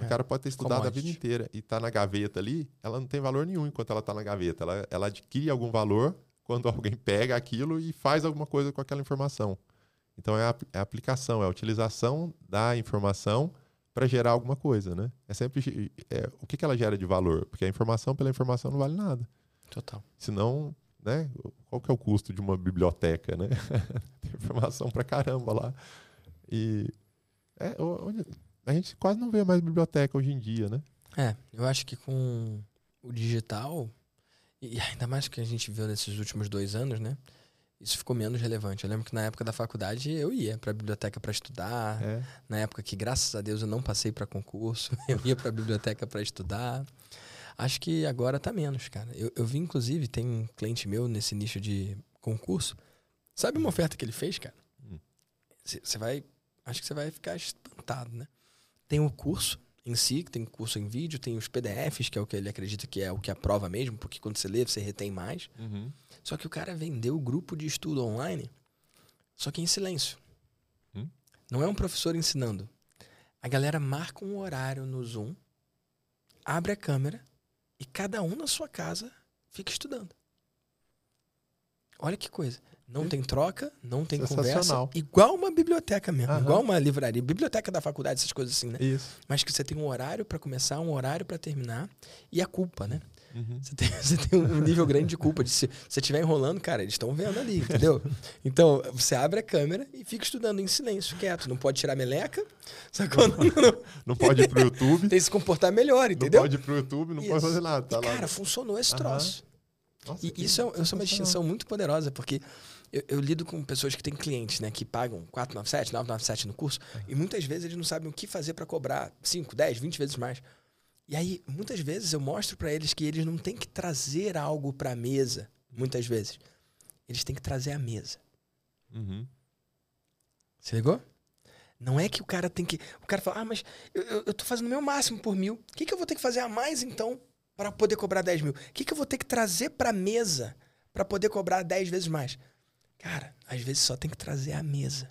é. o cara pode ter estudado Commodity. a vida inteira e está na gaveta ali, ela não tem valor nenhum enquanto ela está na gaveta. Ela, ela adquire algum valor quando alguém pega aquilo e faz alguma coisa com aquela informação. Então é a, é a aplicação, é a utilização da informação para gerar alguma coisa, né? É sempre é, o que, que ela gera de valor, porque a informação pela informação não vale nada. Total. Senão, né? Qual que é o custo de uma biblioteca, né? Tem informação para caramba lá. E é, a gente quase não vê mais biblioteca hoje em dia, né? É, eu acho que com o digital e ainda mais que a gente viu nesses últimos dois anos, né? Isso ficou menos relevante. Eu lembro que na época da faculdade eu ia para a biblioteca para estudar. É. Na época que, graças a Deus, eu não passei para concurso, eu ia para a biblioteca para estudar. Acho que agora tá menos, cara. Eu, eu vi, inclusive, tem um cliente meu nesse nicho de concurso. Sabe uma oferta que ele fez, cara? Você hum. vai. Acho que você vai ficar espantado, né? Tem o curso em si, que tem curso em vídeo, tem os PDFs, que é o que ele acredita que é o que aprova mesmo, porque quando você lê, você retém mais. Uhum. Só que o cara vendeu o grupo de estudo online, só que em silêncio. Hum? Não é um professor ensinando. A galera marca um horário no Zoom, abre a câmera e cada um na sua casa fica estudando. Olha que coisa. Não tem troca, não tem conversa. Igual uma biblioteca mesmo, uhum. igual uma livraria. Biblioteca da faculdade, essas coisas assim, né? Isso. Mas que você tem um horário para começar, um horário para terminar e a culpa, né? Uhum. Você, tem, você, tem, um nível grande de culpa. De se você estiver enrolando, cara, eles estão vendo ali, entendeu? Então, você abre a câmera e fica estudando em silêncio, quieto. Não pode tirar meleca. Sacou? Não, não, não pode ir pro YouTube. tem que se comportar melhor, entendeu? Não pode ir pro YouTube, não Isso. pode fazer nada. Tá e, cara, funcionou esse troço. Nossa, e isso é, isso é uma distinção muito poderosa, porque eu, eu, lido com pessoas que têm clientes, né, que pagam 497, 997 no curso, uhum. e muitas vezes eles não sabem o que fazer para cobrar 5, 10, 20 vezes mais. E aí, muitas vezes eu mostro para eles que eles não têm que trazer algo para a mesa, muitas vezes. Eles têm que trazer a mesa. Uhum. Você ligou? Não é que o cara tem que. O cara fala, ah, mas eu, eu, eu tô fazendo o meu máximo por mil. O que, que eu vou ter que fazer a mais então para poder cobrar 10 mil? O que, que eu vou ter que trazer para a mesa para poder cobrar 10 vezes mais? Cara, às vezes só tem que trazer a mesa.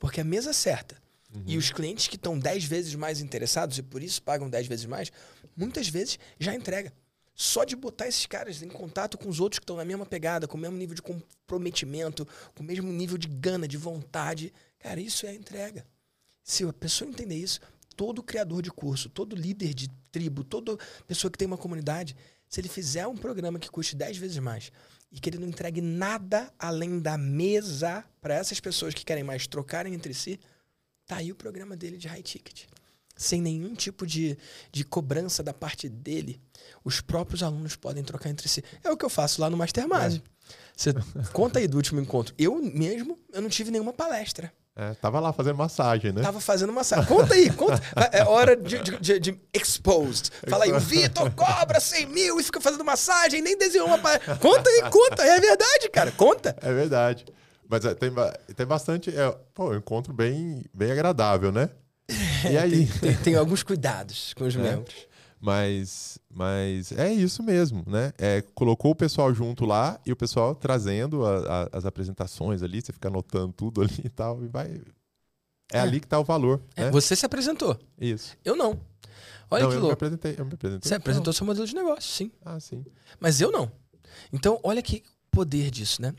Porque a mesa certa Uhum. E os clientes que estão 10 vezes mais interessados e por isso pagam 10 vezes mais, muitas vezes já entrega. Só de botar esses caras em contato com os outros que estão na mesma pegada, com o mesmo nível de comprometimento, com o mesmo nível de gana, de vontade, cara, isso é a entrega. Se a pessoa entender isso, todo criador de curso, todo líder de tribo, toda pessoa que tem uma comunidade, se ele fizer um programa que custe 10 vezes mais e que ele não entregue nada além da mesa para essas pessoas que querem mais trocarem entre si, Tá aí o programa dele de high ticket. Sem nenhum tipo de, de cobrança da parte dele, os próprios alunos podem trocar entre si. É o que eu faço lá no Mastermind. É. Você conta aí do último encontro. Eu mesmo, eu não tive nenhuma palestra. É, tava lá fazendo massagem, né? Tava fazendo massagem. Conta aí, conta. É hora de, de, de, de exposed. Fala aí, o Vitor cobra 100 mil e fica fazendo massagem, nem desenhou uma palestra. Conta aí, conta. É verdade, cara. Conta. É verdade. Mas é, tem, tem bastante. É, pô, um encontro bem, bem agradável, né? E aí? tem, tem, tem, alguns cuidados com os é, membros. Mas, mas é isso mesmo, né? É, colocou o pessoal junto lá e o pessoal trazendo a, a, as apresentações ali, você fica anotando tudo ali e tal, e vai. É, é. ali que está o valor. É, né? Você se apresentou. Isso. Eu não. Olha não, que eu louco. Me apresentei, eu me apresentei. Você apresentou não. seu modelo de negócio, sim. Ah, sim. Mas eu não. Então, olha que poder disso, né?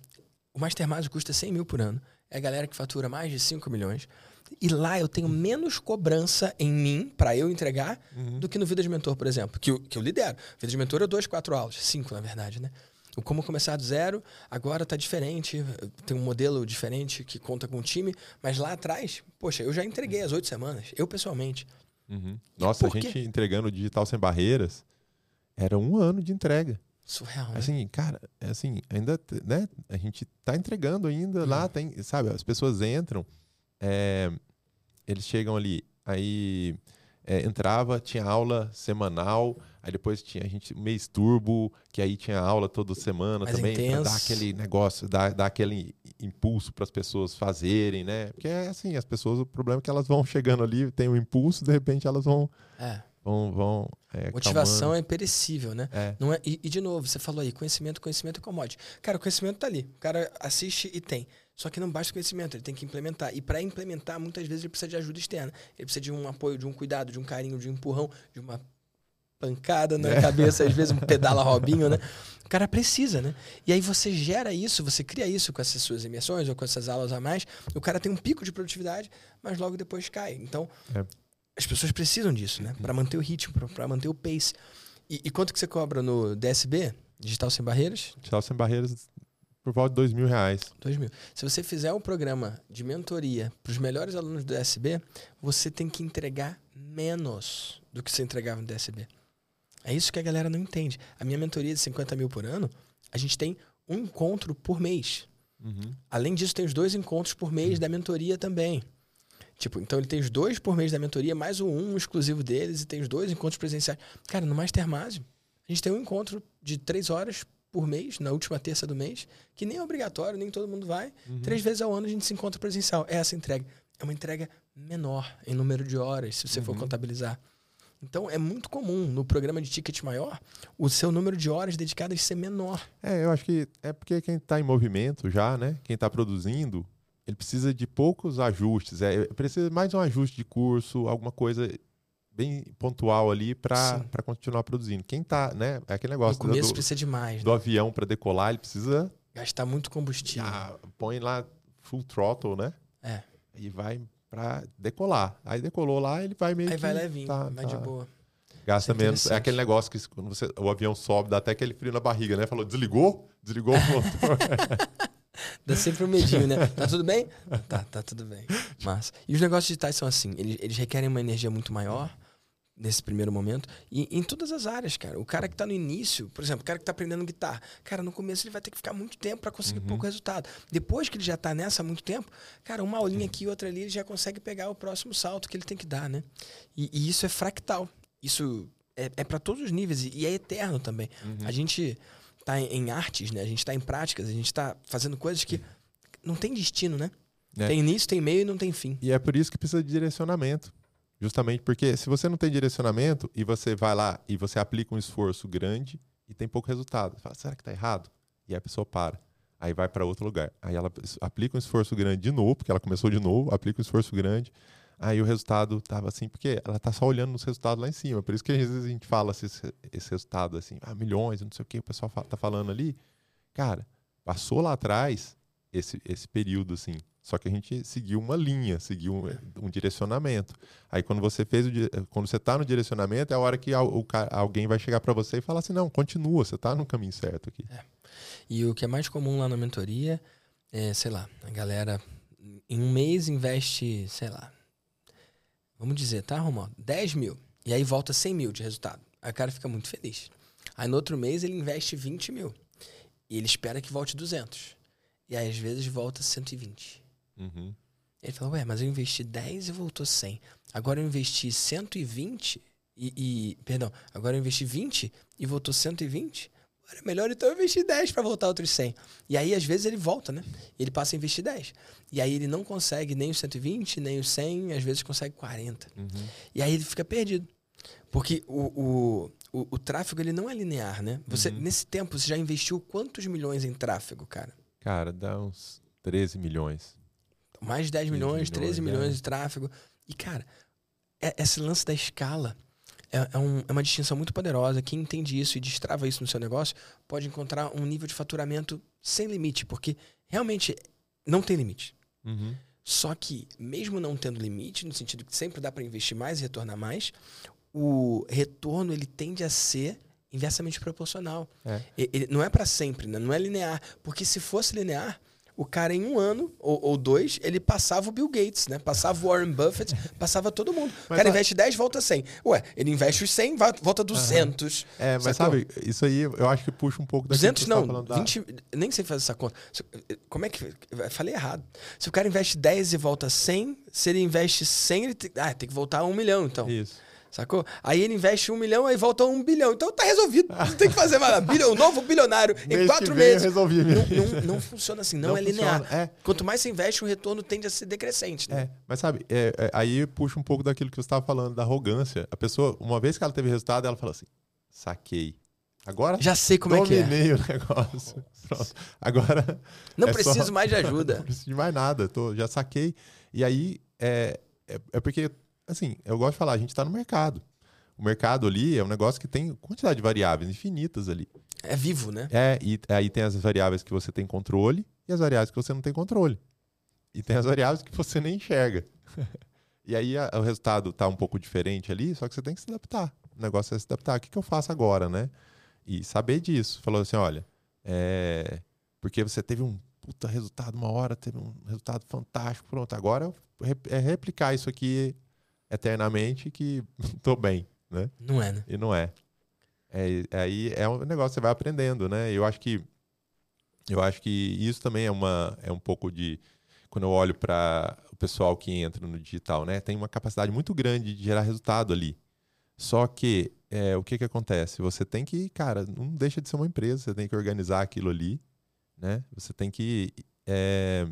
O Mastermind custa 100 mil por ano. É a galera que fatura mais de 5 milhões. E lá eu tenho menos cobrança em mim para eu entregar uhum. do que no Vida de Mentor, por exemplo, que eu, que eu lidero. Vida de Mentor é dois, quatro aulas, cinco na verdade, né? O Como Começar do Zero agora está diferente, tem um modelo diferente que conta com o time, mas lá atrás, poxa, eu já entreguei as oito semanas, eu pessoalmente. Uhum. Nossa, a gente entregando digital sem barreiras, era um ano de entrega. Surreal, né? Assim, cara, é assim, ainda, né? A gente tá entregando ainda lá, hum. tem, sabe? As pessoas entram, é, eles chegam ali, aí é, entrava, tinha aula semanal, aí depois tinha a gente mês turbo, que aí tinha aula toda semana Mais também, intenso. dar aquele negócio, dar, dar aquele impulso para as pessoas fazerem, né? Porque é assim, as pessoas, o problema é que elas vão chegando ali, tem um impulso, de repente elas vão. É. vão, vão é, Motivação calmando. é perecível, né? É. Não é, e, e, de novo, você falou aí, conhecimento, conhecimento é commodity. Cara, o conhecimento tá ali. O cara assiste e tem. Só que não basta o conhecimento, ele tem que implementar. E para implementar, muitas vezes ele precisa de ajuda externa. Ele precisa de um apoio, de um cuidado, de um carinho, de um empurrão, de uma pancada na cabeça, às vezes um pedala robinho, né? O cara precisa, né? E aí você gera isso, você cria isso com essas suas imersões ou com essas aulas a mais. O cara tem um pico de produtividade, mas logo depois cai. Então, É. as pessoas precisam disso, né? Para manter o ritmo, para manter o pace. E, e quanto que você cobra no DSB? Digital Sem Barreiras? Digital Sem Barreiras por volta de dois mil reais. Dois mil. Se você fizer um programa de mentoria para os melhores alunos do DSB, você tem que entregar menos do que você entregava no DSB. É isso que a galera não entende. A minha mentoria de 50 mil por ano, a gente tem um encontro por mês. Uhum. Além disso, tem os dois encontros por mês da mentoria também. Tipo, então ele tem os dois por mês da mentoria, mais o um exclusivo deles, e tem os dois encontros presenciais. Cara, no Mastermásio, a gente tem um encontro de três horas por mês, na última terça do mês, que nem é obrigatório, nem todo mundo vai. Uhum. Três vezes ao ano a gente se encontra presencial. É essa entrega. É uma entrega menor em número de horas, se você for Uhum. contabilizar. Então é muito comum no programa de ticket maior o seu número de horas dedicadas ser menor. É, eu acho que é porque quem está em movimento já, né? Quem está produzindo, ele precisa de poucos ajustes. É, precisa mais um ajuste de curso, alguma coisa bem pontual ali para continuar produzindo. Quem tá, né? É aquele No negócio do, começo do, precisa demais, do né? avião para decolar, ele precisa gastar muito combustível. ah, põe lá full throttle, né? É. E vai para decolar. Aí decolou lá, ele vai meio Aí que vai levinho, tá- vai tá- de boa. Gasta é menos. É aquele negócio que quando você, o avião sobe, dá até aquele frio na barriga, né? Falou, desligou? Desligou o motor. Dá sempre um medinho, né? Tá tudo bem? Tá, tá tudo bem. Massa. E os negócios digitais são assim, eles, eles requerem uma energia muito maior nesse primeiro momento. E em todas as áreas, cara. O cara que tá no início, por exemplo, o cara que tá aprendendo guitarra, cara, no começo ele vai ter que ficar muito tempo para conseguir pouco resultado. Depois que ele já tá nessa há muito tempo, cara, uma aulinha aqui e outra ali, ele já consegue pegar o próximo salto que ele tem que dar, né? E, e isso é fractal. Isso é, é para todos os níveis e, e é eterno também. A gente tá em, em artes, né? A gente tá em práticas, a gente tá fazendo coisas que não tem destino, né? É. Tem início, tem meio e não tem fim. E é por isso que precisa de direcionamento. Justamente porque se você não tem direcionamento e você vai lá e você aplica um esforço grande e tem pouco resultado, você fala, será que tá errado? E a pessoa para. Aí vai para outro lugar. Aí ela aplica um esforço grande de novo, porque ela começou de novo, aplica um esforço grande. Aí o resultado tava assim, porque ela tá só olhando nos resultados lá em cima. Por isso que às vezes a gente fala esse, resultado assim, ah, milhões, não sei o que, o pessoal tá falando ali. Cara, passou lá atrás esse, esse período assim. Só que a gente seguiu uma linha, seguiu um, um direcionamento. Aí quando você fez o, quando você tá no direcionamento, é a hora que o alguém vai chegar para você e falar assim: "Não, continua, você tá no caminho certo aqui". E o que é mais comum lá na mentoria é, sei lá, a galera em um mês investe, sei lá, vamos dizer, tá, Romualdo? 10 mil. E aí volta 100 mil de resultado. Aí o cara fica muito feliz. Aí no outro mês ele investe 20 mil. E ele espera que volte 200. E aí às vezes volta 120. Uhum. Ele falou, ué, mas eu investi 10 e voltou 100. Agora eu investi 120 e, e... Perdão, agora eu investi 20 e voltou 120? Era melhor então eu investir 10 para voltar outros 100. E aí, às vezes, ele volta, né? Ele passa a investir 10. E aí ele não consegue nem os 120, nem os 100, às vezes consegue 40. Uhum. E aí ele fica perdido. Porque o, o, o, o tráfego, ele não é linear, né? Você, Uhum. Nesse tempo, você já investiu quantos milhões em tráfego, cara? Cara, dá uns 13 milhões. Mais de 10 15 milhões, milhões, 13 milhões é. de tráfego. E, cara, é- esse lance da escala é, é um- é uma distinção muito poderosa. Quem entende isso e destrava isso no seu negócio pode encontrar um nível de faturamento sem limite, porque realmente não tem limite. Uhum. Só que, mesmo não tendo limite, no sentido que sempre dá para investir mais e retornar mais, o retorno ele tende a ser inversamente proporcional. É. E- ele- não é para sempre, né? não é linear. Porque se fosse linear, o cara em um ano ou, ou dois, ele passava o Bill Gates, né? Passava o Warren Buffett, passava todo mundo. o cara a- investe 10, volta 100. Ué, ele investe os 100, vai- volta 200. É, mas Sacou? sabe, isso aí eu acho que puxa um pouco daquilo 200 que não, da- 20, nem sei fazer essa conta. Como é que. Falei errado. Se o cara investe 10 e volta 100, se ele investe 100, ele tem, ah, tem que voltar a 1 milhão, então. Isso. Sacou? Aí ele investe um milhão, aí volta um bilhão. Então tá resolvido. Não tem que fazer mais. Bilhão, novo bilionário em quatro meses. Resolvi não, não, não, funciona assim, não, não é funciona. linear. É. Quanto mais você investe, o retorno tende a ser decrescente. Né? É, mas sabe, é, é, aí puxa um pouco daquilo que você estava falando, da arrogância. A pessoa, uma vez que ela teve resultado, ela fala assim: saquei. Agora já sei como é que é. Dominei o negócio. Pronto. Agora. Não é preciso só... mais de ajuda. não preciso de mais nada. Tô, já saquei. E aí é, é, é porque, assim, eu gosto de falar, a gente está no mercado. O mercado ali é um negócio que tem quantidade de variáveis infinitas ali. É vivo, né? É, e aí tem as variáveis que você tem controle e as variáveis que você não tem controle. E tem as variáveis que você nem enxerga. e aí a, o resultado está um pouco diferente ali, só que você tem que se adaptar. O negócio é se adaptar. O que, que eu faço agora, né? E saber disso. Falou assim: olha, é... porque você teve um puta resultado uma hora, teve um resultado fantástico, pronto. Agora é replicar isso aqui eternamente que tô bem né? Não é, né? E não é. é. Aí é um negócio que você vai aprendendo, né? Eu acho que eu acho que isso também é uma é um pouco de quando eu olho para o pessoal que entra no digital, né? Tem uma capacidade muito grande de gerar resultado ali. Só que é, o que que acontece? Você tem que, cara, não deixa de ser uma empresa, você tem que organizar aquilo ali, né? Você tem que é,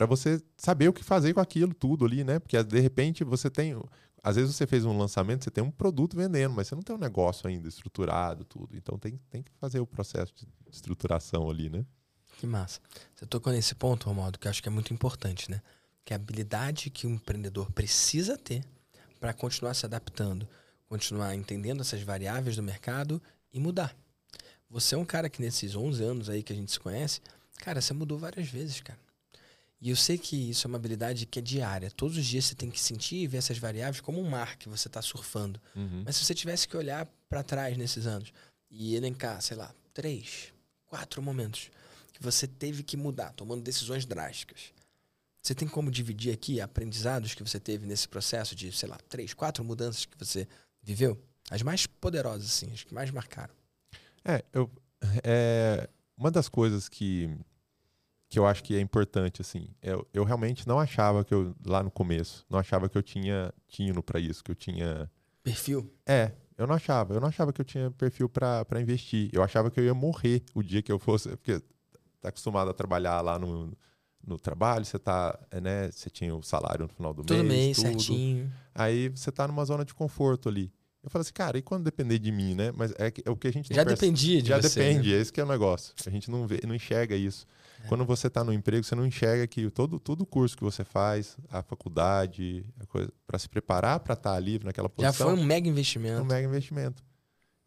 para você saber o que fazer com aquilo tudo ali, né? Porque de repente você tem às vezes você fez um lançamento, você tem um produto vendendo, mas você não tem um negócio ainda estruturado, tudo. Então tem, tem que fazer o processo de estruturação ali, né? Que massa. Você tocou nesse ponto, Romualdo, que eu acho que é muito importante, né? Que a habilidade que um empreendedor precisa ter para continuar se adaptando, continuar entendendo essas variáveis do mercado e mudar. Você é um cara que nesses 11 anos aí que a gente se conhece, cara, você mudou várias vezes, cara. E eu sei que isso é uma habilidade que é diária. Todos os dias você tem que sentir e ver essas variáveis como um mar que você está surfando. Uhum. Mas se você tivesse que olhar para trás nesses anos e elencar, sei lá, três, quatro momentos que você teve que mudar, tomando decisões drásticas. Você tem como dividir aqui aprendizados que você teve nesse processo de, sei lá, três, quatro mudanças que você viveu? As mais poderosas, assim, as que mais marcaram. É, eu, é uma das coisas que que eu acho que é importante, assim. Eu, eu realmente não achava que eu, lá no começo, não achava que eu tinha tino para isso, que eu tinha. Perfil? É, eu não achava. Eu não achava que eu tinha perfil para investir. Eu achava que eu ia morrer o dia que eu fosse. Porque tá acostumado a trabalhar lá no, no trabalho, você tá, né? Você tinha o salário no final do Todo mês. Mês, certinho. Aí você tá numa zona de conforto ali. Eu falei assim, cara, e quando depender de mim, né? Mas é, é o que a gente Já dependia de Já você, depende, né? é esse que é o negócio. A gente não, vê, não enxerga isso. É. Quando você está no emprego, você não enxerga que todo, todo o curso que você faz, a faculdade, para se preparar para estar tá ali naquela posição. Já foi um mega investimento. Um mega investimento.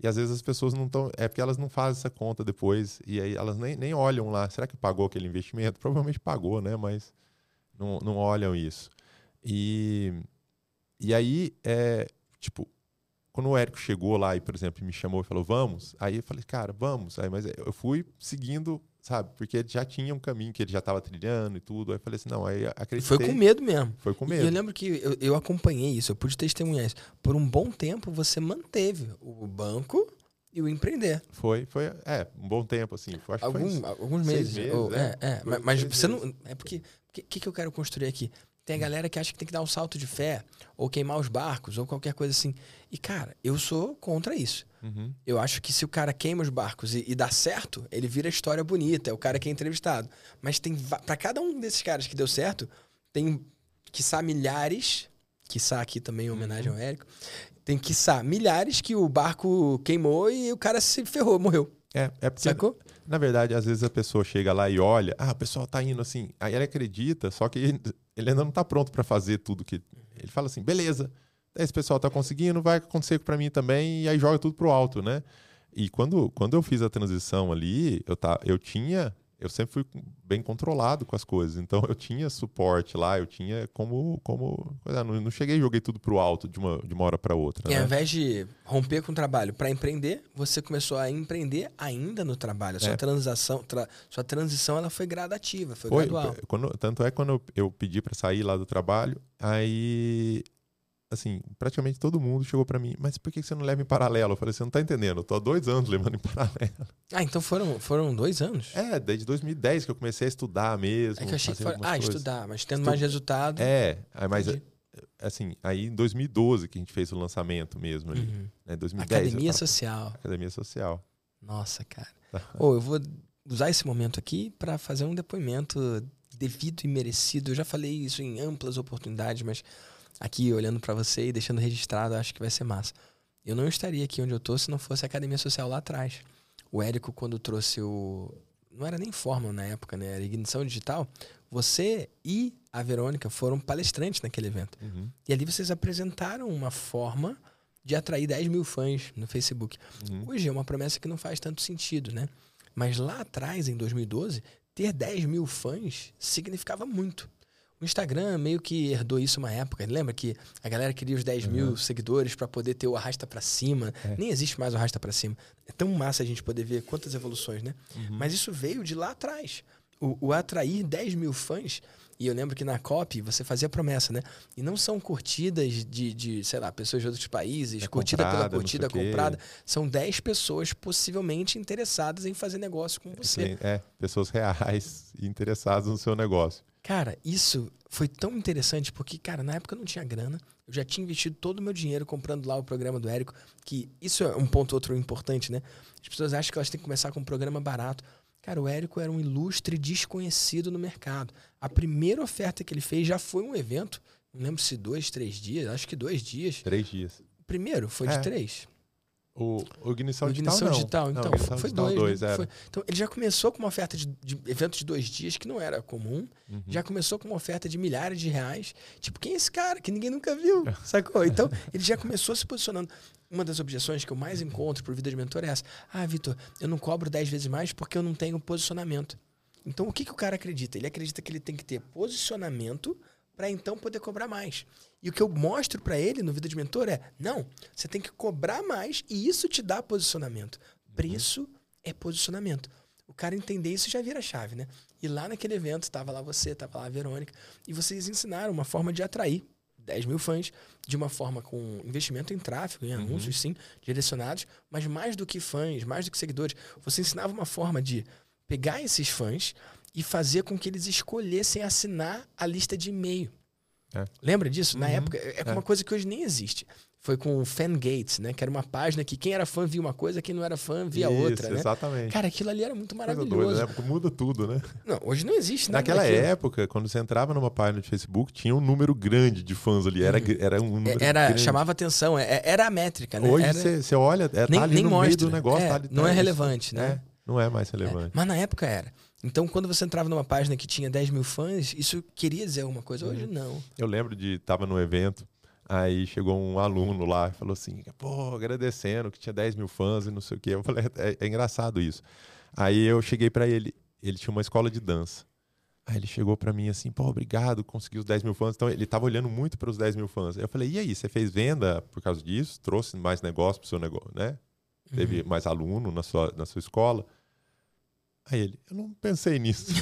E às vezes as pessoas não estão. É porque elas não fazem essa conta depois. E aí elas nem, nem olham lá. Será que pagou aquele investimento? Provavelmente pagou, né? Mas não, não olham isso. E, e aí, é, tipo, quando o Érico chegou lá e, por exemplo, me chamou e falou, vamos, aí eu falei, cara, vamos. Aí, mas eu fui seguindo sabe? Porque ele já tinha um caminho que ele já estava trilhando e tudo. Aí eu falei assim, não, aí acreditei. Foi com medo mesmo. Foi com medo. E eu lembro que eu, eu acompanhei isso, eu pude testemunhar isso. Por um bom tempo você manteve o banco e o empreender. Foi, foi, é, um bom tempo, assim. Acho Algum, foi alguns meses. meses ou, é, é, é mas, mas você meses. não. É porque. O que, que eu quero construir aqui? Tem a galera que acha que tem que dar um salto de fé, ou queimar os barcos, ou qualquer coisa assim. E, cara, eu sou contra isso. Uhum. Eu acho que se o cara queima os barcos e, e, dá certo, ele vira história bonita, é o cara que é entrevistado. Mas tem para cada um desses caras que deu certo, tem, quiçá, milhares, quiçá aqui também em homenagem uhum. ao Érico, tem, quiçá, milhares que o barco queimou e o cara se ferrou, morreu. É, é porque, Sacou? na verdade, às vezes a pessoa chega lá e olha, ah, o pessoal tá indo assim, aí ele acredita, só que ele ainda não está pronto para fazer tudo que. Ele fala assim, beleza, esse pessoal está conseguindo, vai acontecer para mim também, e aí joga tudo pro alto, né? E quando, quando eu fiz a transição ali, eu, tá, eu tinha eu sempre fui bem controlado com as coisas. Então eu tinha suporte lá, eu tinha como. como não, não cheguei e joguei tudo pro alto de uma, de uma hora para outra. E né? ao invés de romper com o trabalho para empreender, você começou a empreender ainda no trabalho. A sua, é. transação, tra, sua transição ela foi gradativa, foi, foi gradual. Quando, tanto é quando eu pedi para sair lá do trabalho, aí assim, praticamente todo mundo chegou para mim, mas por que você não leva em paralelo? Eu falei, você não tá entendendo, eu tô há dois anos levando em paralelo. Ah, então foram, foram dois anos? É, desde 2010 que eu comecei a estudar mesmo. É que eu achei que foi, ah, coisas. estudar, mas tendo Estu... mais resultado. É, mas é, assim, aí em 2012 que a gente fez o lançamento mesmo ali. Uhum. Né? 2010, Academia. Social. Academia Social. Nossa, cara. oh, eu vou usar esse momento aqui para fazer um depoimento devido e merecido. Eu já falei isso em amplas oportunidades, mas aqui olhando para você e deixando registrado, acho que vai ser massa. Eu não estaria aqui onde eu tô se não fosse a Academia Social lá atrás. O Érico, quando trouxe o. Não era nem Fórmula na época, né? Era Ignição Digital. Você e a Verônica foram palestrantes naquele evento. Uhum. E ali vocês apresentaram uma forma de atrair 10 mil fãs no Facebook. Uhum. Hoje é uma promessa que não faz tanto sentido, né? Mas lá atrás, em 2012, ter 10 mil fãs significava muito. O Instagram meio que herdou isso uma época. Lembra que a galera queria os 10 uhum. mil seguidores para poder ter o arrasta para cima. É. Nem existe mais o arrasta para cima. É tão massa a gente poder ver quantas evoluções, né? Uhum. Mas isso veio de lá atrás. O, o atrair 10 mil fãs e eu lembro que na COP você fazia promessa, né? E não são curtidas de, de sei lá, pessoas de outros países, é curtida comprada, pela curtida comprada. São 10 pessoas possivelmente interessadas em fazer negócio com você. Sim, é, pessoas reais interessadas no seu negócio. Cara, isso foi tão interessante porque, cara, na época eu não tinha grana. Eu já tinha investido todo o meu dinheiro comprando lá o programa do Érico, que isso é um ponto outro importante, né? As pessoas acham que elas têm que começar com um programa barato. Cara, o Érico era um ilustre desconhecido no mercado. A primeira oferta que ele fez já foi um evento, não lembro se dois, três dias, acho que dois dias. Três dias. O primeiro foi é. de três. O, o Ignição, o Ignição Digital, Digital, então, não, foi, foi dois. dois né? foi, então, ele já começou com uma oferta de, de evento de dois dias, que não era comum. Uhum. Já começou com uma oferta de milhares de reais. Tipo, quem é esse cara que ninguém nunca viu? Sacou? Então, ele já começou se posicionando. Uma das objeções que eu mais encontro por vida de mentor é essa. Ah, Vitor, eu não cobro dez vezes mais porque eu não tenho posicionamento. Então, o que, que o cara acredita? Ele acredita que ele tem que ter posicionamento para então poder cobrar mais. E o que eu mostro para ele no Vida de Mentor é: não, você tem que cobrar mais e isso te dá posicionamento. Preço uhum. é posicionamento. O cara entender isso já vira chave, né? E lá naquele evento, estava lá você, estava lá a Verônica, e vocês ensinaram uma forma de atrair 10 mil fãs de uma forma com investimento em tráfego, em uhum. anúncios, sim, direcionados, mas mais do que fãs, mais do que seguidores. Você ensinava uma forma de pegar esses fãs e fazer com que eles escolhessem assinar a lista de e-mail. É. Lembra disso? Na uhum. época, é, é uma coisa que hoje nem existe. Foi com o Fangates, né? Que era uma página que quem era fã via uma coisa, quem não era fã via Isso, outra, né? exatamente. Cara, aquilo ali era muito maravilhoso. Doida, né? Muda tudo, né? Não, hoje não existe nada Naquela daquilo. época, quando você entrava numa página de Facebook, tinha um número grande de fãs ali. Era, uhum. era um número era, grande. Chamava atenção, é, era a métrica, né? Hoje você olha, é, nem, tá ali nem no mostra. meio do negócio. É, tá ali, não tá é relevante, né? É, não é mais relevante. mas na época era. Então, quando você entrava numa página que tinha 10 mil fãs, isso queria dizer alguma coisa. Hoje, uhum. não. Eu lembro de... Tava no evento, aí chegou um aluno lá e falou assim, pô, agradecendo que tinha 10 mil fãs e não sei o quê. Eu falei, é, é engraçado isso. Aí eu cheguei para ele, ele tinha uma escola de dança. Aí ele chegou para mim assim, pô, obrigado, conseguiu os 10 mil fãs. Então ele tava olhando muito para os 10 mil fãs. Eu falei, e aí, você fez venda por causa disso? Trouxe mais negócio pro seu negócio, né? Teve uhum. mais aluno na sua, na sua escola? Aí ele, eu não pensei nisso.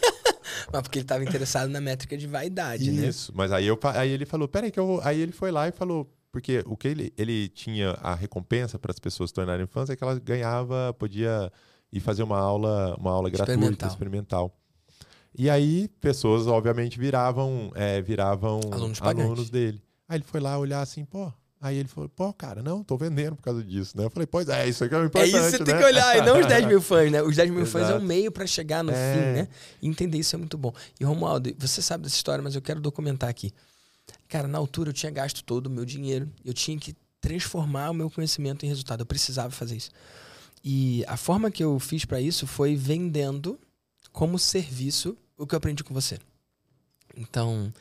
mas porque ele estava interessado na métrica de vaidade, Isso, né? Isso, mas aí, eu, aí ele falou, peraí que eu vou... Aí ele foi lá e falou, porque o que ele, ele tinha a recompensa para as pessoas se tornarem fãs é que ela ganhava, podia ir fazer uma aula, uma aula experimental. gratuita, experimental. E aí, pessoas, obviamente, viravam, é, viravam alunos, alunos dele. Aí ele foi lá olhar assim, pô, Aí ele falou, pô, cara, não, tô vendendo por causa disso, né? Eu falei, pois é, isso aqui é o importante, É isso que você né? tem que olhar, e não os 10 mil fãs, né? Os 10 mil fãs é um meio para chegar no é. fim, né? E entender isso é muito bom. E, Romualdo, você sabe dessa história, mas eu quero documentar aqui. Cara, na altura eu tinha gasto todo o meu dinheiro, eu tinha que transformar o meu conhecimento em resultado, eu precisava fazer isso. E a forma que eu fiz para isso foi vendendo como serviço o que eu aprendi com você. Então,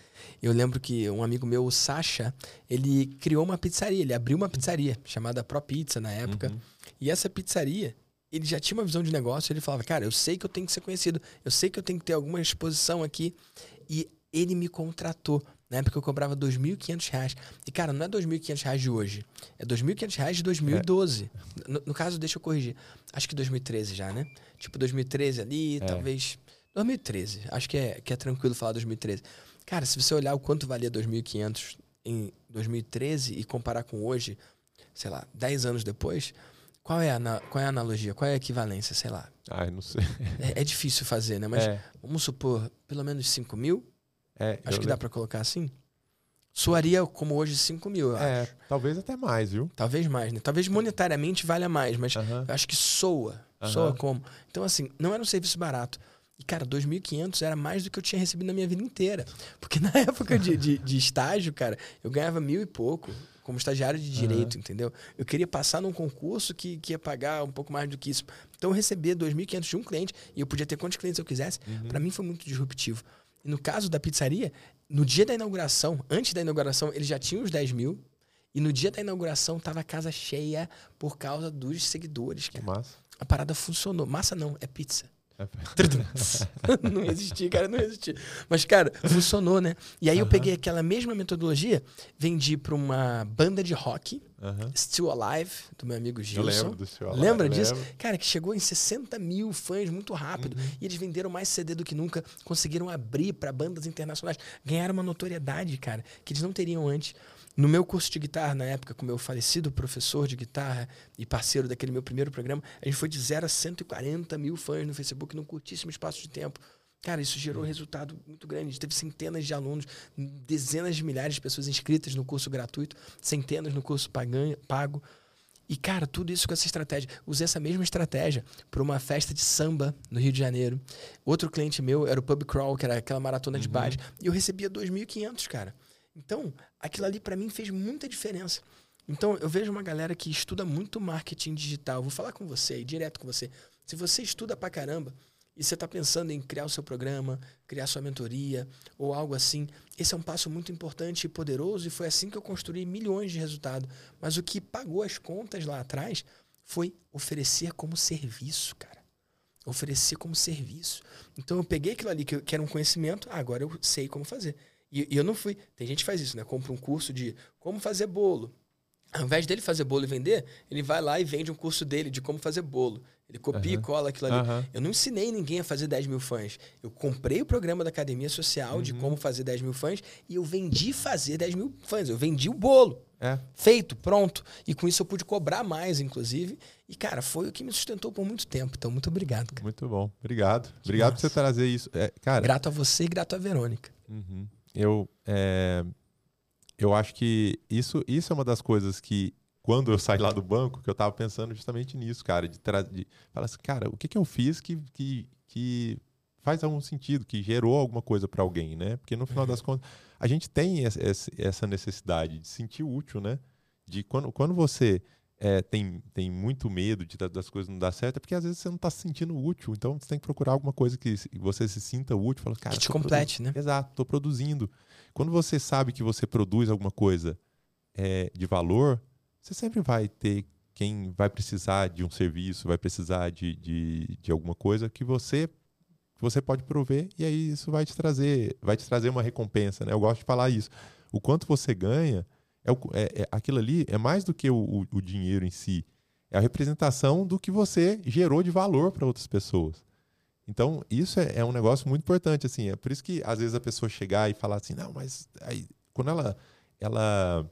eu lembro que um amigo meu, o Sasha, ele criou uma pizzaria, ele abriu uma pizzaria chamada Pro Pizza na época. Uhum. E essa pizzaria, ele já tinha uma visão de negócio, ele falava: "Cara, eu sei que eu tenho que ser conhecido, eu sei que eu tenho que ter alguma exposição aqui". E ele me contratou. Na época eu cobrava R$ 2.500. E, cara, não é R$ 2.500 de hoje. É R$ 2.500 de 2012. É. No, no, caso, deixa eu corrigir. Acho que 2013 já, né? Tipo, 2013 ali, é. talvez 2013. Acho que é, que é tranquilo falar 2013. Cara, se você olhar o quanto valia 2.500 em 2013 e comparar com hoje, sei lá, 10 anos depois, qual é, a, qual é a analogia? Qual é a equivalência? Sei lá. Ah, não sei. É, é difícil fazer, né? Mas é. vamos supor, pelo menos 5 mil? É, Acho que lembro. dá para colocar assim. Soaria como hoje 5 mil, eu É, acho. talvez até mais, viu? Talvez mais, né? Talvez monetariamente valha mais, mas Aham. eu acho que soa. Aham. Soa como. Então, assim, não era um serviço barato. E, cara, 2.500 era mais do que eu tinha recebido na minha vida inteira. Porque na época de, de, de estágio, cara, eu ganhava mil e pouco como estagiário de direito, entendeu? Eu queria passar num concurso que, que ia pagar um pouco mais do que isso. Então, eu recebia 2.500 de um cliente e eu podia ter quantos clientes eu quisesse. Pra mim, foi muito disruptivo. E no caso da pizzaria, no dia da inauguração, antes da inauguração, eles já tinham os 10 mil. E no dia da inauguração, tava a casa cheia por causa dos seguidores, Que cara. massa. A parada funcionou. Massa não, é pizza. Não existia, cara, não existia. Mas, cara, funcionou, né? E aí eu peguei aquela mesma metodologia, vendi pra uma banda de rock, Aham. Still Alive, do meu amigo Eu Gilson. lembro do seu Lembra eu disso? lembro. Cara, que chegou em 60 mil fãs muito rápido. Uhum. E eles venderam mais CD do que nunca. Conseguiram abrir pra bandas internacionais. Ganharam uma notoriedade, cara, que eles não teriam antes. No meu curso de guitarra, na época, com meu falecido professor de guitarra e parceiro daquele meu primeiro programa, a gente foi de 0 a 140 mil fãs no Facebook num curtíssimo espaço de tempo. Cara, isso gerou um resultado muito grande. A gente teve centenas de alunos, dezenas de milhares de pessoas inscritas no curso gratuito, centenas no curso pago. E, cara, tudo isso com essa estratégia. Usei essa mesma estratégia para uma festa de samba no Rio de Janeiro. Outro cliente meu era o Pub Crawl, que era aquela maratona de bares. E eu recebia 2.500, cara. Então, aquilo ali para mim fez muita diferença. Então, eu vejo uma galera que estuda muito marketing digital. Vou falar com você direto com você. Se você estuda pra caramba e você está pensando em criar o seu programa, criar sua mentoria ou algo assim, esse é um passo muito importante e poderoso e foi assim que eu construí milhões de resultados. Mas o que pagou as contas lá atrás foi oferecer como serviço, cara. Oferecer como serviço. Então eu peguei aquilo ali que, era um conhecimento, agora eu sei como fazer. E, e eu não fui. Tem gente que faz isso, né? Compra um curso de como fazer bolo. Ao invés dele fazer bolo e vender, ele vai lá e vende um curso dele de como fazer bolo. Ele copia e Aham. cola aquilo ali. Aham. Eu não ensinei ninguém a fazer 10 mil fãs. Eu comprei o programa da Academia Social de como fazer 10 mil fãs e eu vendi fazer 10 mil fãs. Eu vendi o bolo. É. Feito, pronto. E com isso eu pude cobrar mais, inclusive. E, cara, foi o que me sustentou por muito tempo. Então, muito obrigado, cara. Muito bom. Obrigado. Obrigado por você massa. trazer isso. É, cara, Grato a você e grato a Verônica. Uhum. Eu, é, eu acho que isso, isso é uma das coisas que, quando eu saí lá do banco, que eu tava pensando justamente nisso, cara, de, tra- de falar assim, cara, o que, que eu fiz que, que, que faz algum sentido, que gerou alguma coisa para alguém, né? Porque no final das contas, a gente tem essa- necessidade de se sentir útil, né? De quando, quando você é, tem, tem muito medo de, da- das coisas não dar certo, é porque às vezes você não está se sentindo útil. Então você tem que procurar alguma coisa que você se sinta útil. Fala, cara, que te complete, né? Exato, estou produzindo. Quando você sabe que você produz alguma coisa é, de valor, você sempre vai ter quem vai precisar de um serviço, vai precisar de, de, de alguma coisa que você que você pode prover e aí isso vai te trazer vai te trazer uma recompensa, né? Eu gosto de falar isso. O quanto você ganha é, o, é, é- aquilo ali é mais do que o, o, o dinheiro em si, é a representação do que você gerou de valor para outras pessoas. Então, isso é, é um negócio muito importante, assim. É por isso que, às vezes, a pessoa chegar e falar assim, não, mas aí, quando ela, ela,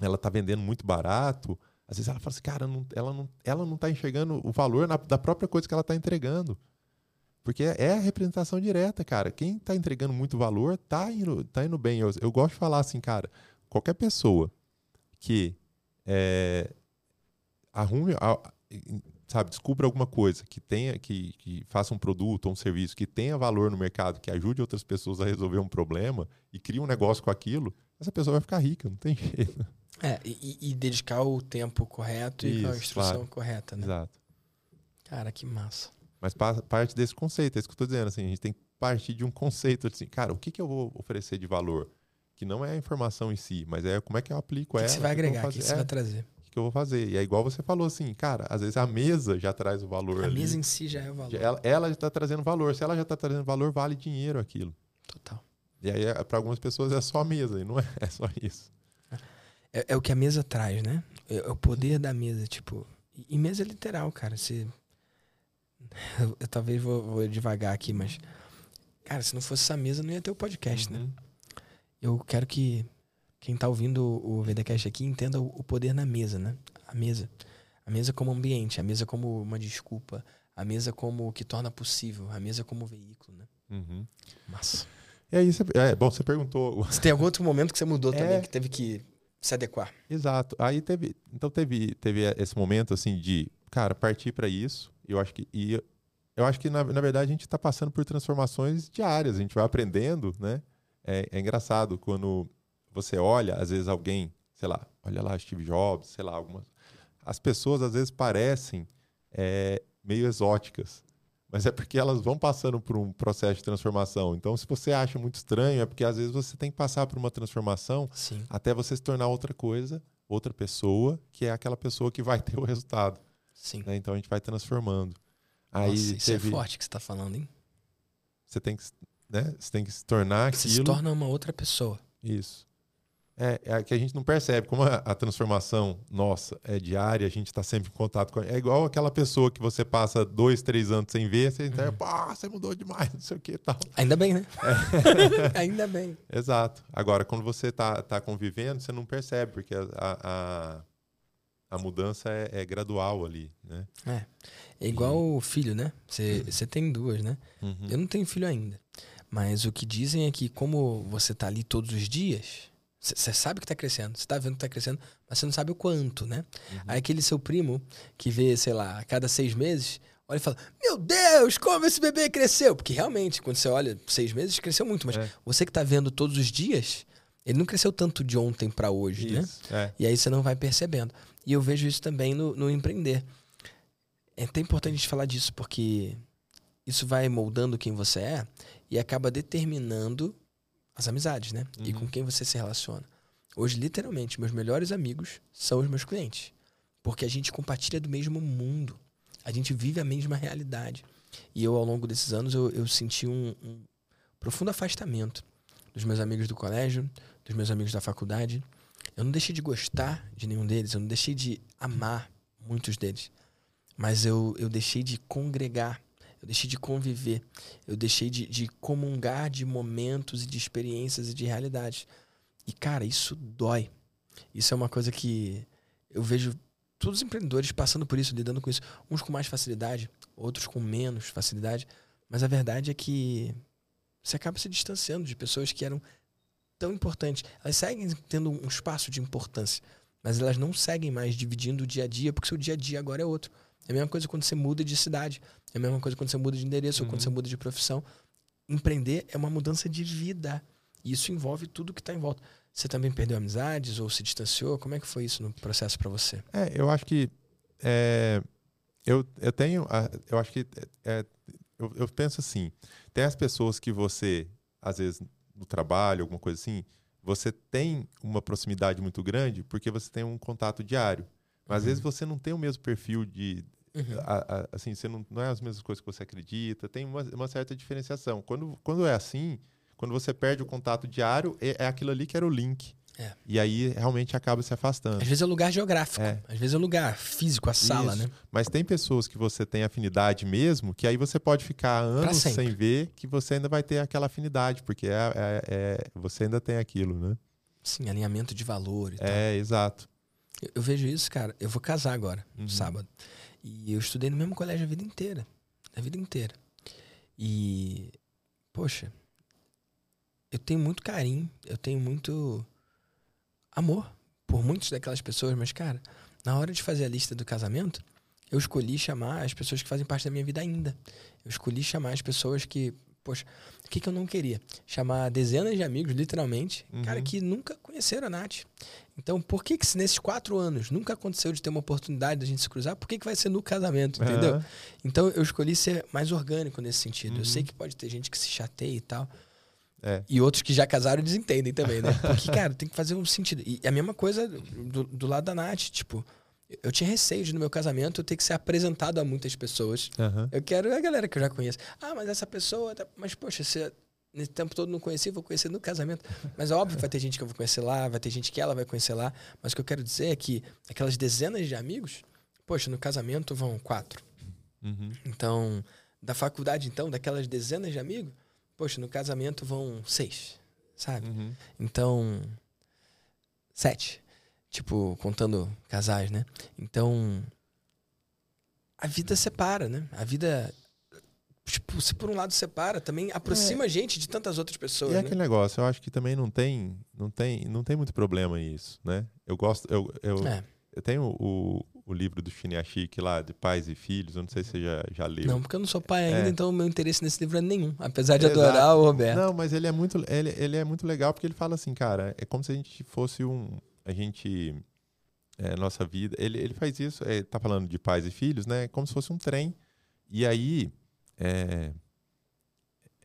ela tá vendendo muito barato, às vezes ela fala assim, cara, não- ela, não, ela não tá enxergando o valor na- da própria coisa que ela tá entregando. Porque é a representação direta, cara. Quem tá entregando muito valor tá indo, tá indo bem. Eu, eu gosto de falar assim, cara, qualquer pessoa que é, arrume, sabe, descubra alguma coisa que tenha, que, que faça um produto ou um serviço que tenha valor no mercado, que ajude outras pessoas a resolver um problema e cria um negócio com aquilo, essa pessoa vai ficar rica, não tem jeito. É, e, e dedicar o tempo correto e com a Isso, instrução claro. correta, né? Exato. Cara, que massa. Mas pa- parte desse conceito, é isso que eu tô dizendo, assim, a gente tem que partir de um conceito assim, cara, o que, que eu vou oferecer de valor? Que não é a informação em si, mas é como é que eu aplico O que, ela. que você vai vou agregar? O que, que você É, vai trazer? o que eu vou fazer? E é igual você falou assim, cara, às vezes a mesa já traz o valor A ali. mesa em si já é o valor. Ela, ela já está trazendo valor. Se ela já está trazendo valor, vale dinheiro aquilo. Total. E aí, para algumas pessoas, é só a mesa, e não é, é só isso. É, é o que a mesa traz, né? É, é o poder da mesa, tipo. E, mesa é literal, cara. Se... Eu, eu talvez vou, vou devagar aqui, mas. Cara, se não fosse essa mesa, não ia ter o podcast, né? Eu quero que quem tá ouvindo o VDcast aqui entenda o, o poder na mesa, né? A mesa. A mesa como ambiente, a mesa como uma desculpa, a mesa como o que torna possível, a mesa como veículo, né? Uhum. Massa. E aí, você, é, bom, você perguntou. Se tem algum outro momento que você mudou é, também, que teve que se adequar. Exato. Aí teve, então teve, teve esse momento assim de, cara, partir para isso. Eu acho que e eu acho que na, na verdade a gente está passando por transformações diárias. A gente vai aprendendo, né? É, é engraçado quando você olha, às vezes alguém, sei lá, olha lá Steve Jobs, sei lá, algumas. As pessoas às vezes parecem é, meio exóticas mas é porque elas vão passando por um processo de transformação. Então, se você acha muito estranho, é porque às vezes você tem que passar por uma transformação Sim. até você se tornar outra coisa, outra pessoa, que é aquela pessoa que vai ter o resultado. Sim. Né? Então a gente vai transformando. Nossa, Aí isso é teve... é forte que você está falando, hein? Você tem que, né? Você tem que se tornar você aquilo. Você se torna uma outra pessoa. Isso. É, é, que a gente não percebe. Como a, a transformação nossa é diária, a gente está sempre em contato com. É igual aquela pessoa que você passa dois, três anos sem ver, você entende, uhum. pá, você mudou demais, não sei o que tal. Ainda bem, né? É. Ainda bem. Exato. Agora, quando você está tá convivendo, você não percebe, porque a, a, a mudança é, é, gradual ali, né? É. É igual o filho, né? Você uhum. tem duas, né? Uhum. Eu não tenho filho ainda. Mas o que dizem é que, como você está ali todos os dias você sabe que está crescendo, você está vendo que está crescendo, mas você não sabe o quanto, né? Uhum. Aí aquele seu primo que vê, sei lá, a cada seis meses, olha e fala: Meu Deus, como esse bebê cresceu! Porque realmente, quando você olha, seis meses cresceu muito, mas é. você que está vendo todos os dias, ele não cresceu tanto de ontem para hoje, né? isso, né? É. E aí você não vai percebendo. E eu vejo isso também no, no empreender. É até importante a gente falar disso, porque isso vai moldando quem você é e acaba determinando as amizades, né? Uhum. E com quem você se relaciona. Hoje, literalmente, meus melhores amigos são os meus clientes. Porque a gente compartilha do mesmo mundo. A gente vive a mesma realidade. E eu, ao longo desses anos, eu, eu senti um, um profundo afastamento dos meus amigos do colégio, dos meus amigos da faculdade. Eu não deixei de gostar de nenhum deles, eu não deixei de amar muitos deles. Mas eu, eu deixei de congregar eu deixei de conviver, eu deixei de, de comungar de momentos e de experiências e de realidades. E, cara, isso dói. Isso é uma coisa que eu vejo todos os empreendedores passando por isso, lidando com isso. Uns com mais facilidade, outros com menos facilidade. Mas a verdade é que você acaba se distanciando de pessoas que eram tão importantes. Elas seguem tendo um espaço de importância, mas elas não seguem mais dividindo o dia a dia, porque seu dia a dia agora é outro. É a mesma coisa quando você muda de cidade. É a mesma coisa quando você muda de endereço uhum. ou quando você uhum. muda de profissão. Empreender é uma mudança de vida. E isso envolve tudo que está em volta. Você também perdeu amizades ou se distanciou? Como é que foi isso no processo para você? É, eu acho que é, eu, eu tenho, eu acho que é, eu, eu, penso assim, tem as pessoas que você às vezes no trabalho, alguma coisa assim, você tem uma proximidade muito grande porque você tem um contato diário. Mas às vezes uhum. você não tem o mesmo perfil de. Uhum. A, a, assim, você não, não é as mesmas coisas que você acredita, tem uma, uma, certa diferenciação. Quando, quando é assim, quando você perde o contato diário, é, é aquilo ali que era o link. É. E aí realmente acaba se afastando. Às vezes é lugar geográfico, é. às vezes é lugar físico, a sala, Isso. né? Mas tem pessoas que você tem afinidade mesmo, que aí você pode ficar anos sem ver, que você ainda vai ter aquela afinidade, porque é, é, é, você ainda tem aquilo, né? Sim, alinhamento de valor e É, tal. exato. Eu, vejo isso, cara. Eu vou casar agora, uhum. no sábado. E eu estudei no mesmo colégio a vida inteira. A vida inteira. E, poxa, eu tenho muito carinho, eu tenho muito amor por muitas daquelas pessoas, mas, cara, na hora de fazer a lista do casamento, eu escolhi chamar as pessoas que fazem parte da minha vida ainda. Eu escolhi chamar as pessoas que, poxa, o que, que eu não queria? Chamar dezenas de amigos, literalmente, uhum. cara, que nunca conheceram a Nath. Então, por que que se nesses quatro anos nunca aconteceu de ter uma oportunidade da gente se cruzar, por que que vai ser no casamento, entendeu? Uhum. Então, eu escolhi ser mais orgânico nesse sentido. Uhum. Eu sei que pode ter gente que se chateia e tal. É. E outros que já casaram desentendem também, né? Porque, cara, tem que fazer um sentido. E a mesma coisa do, do lado da Nath, tipo... Eu tinha receio de no meu casamento eu ter que ser apresentado a muitas pessoas. Uhum. Eu quero a galera que eu já conheço. Ah, mas essa pessoa. Tá... Mas, poxa, você nesse tempo todo não conheci, vou conhecer no casamento. Mas é óbvio que vai ter gente que eu vou conhecer lá, vai ter gente que ela vai conhecer lá. Mas o que eu quero dizer é que aquelas dezenas de amigos, poxa, no casamento vão quatro. Uhum. Então, da faculdade, então, daquelas dezenas de amigos, poxa, no casamento vão seis, sabe? Uhum. Então, sete. Tipo, contando casais, né? Então, a vida separa, né? A vida tipo, se por um lado separa, também aproxima É. a gente de tantas outras pessoas, E é né? aquele negócio, eu acho que também não tem, não tem, não tem muito problema isso, né? Eu gosto, eu, eu, É. eu tenho o, o livro do Shinyashiki lá, de pais e filhos, eu não sei se você já, já leu. Não, porque eu não sou pai ainda, É. então o meu interesse nesse livro é nenhum. Apesar de Exato. adorar o Roberto. Não, mas ele é muito, ele, ele é muito legal porque ele fala assim, cara, é como se a gente fosse um, a gente, é, nossa vida, ele, ele faz isso, é, tá falando de pais e filhos, né? Como se fosse um trem. E aí, é,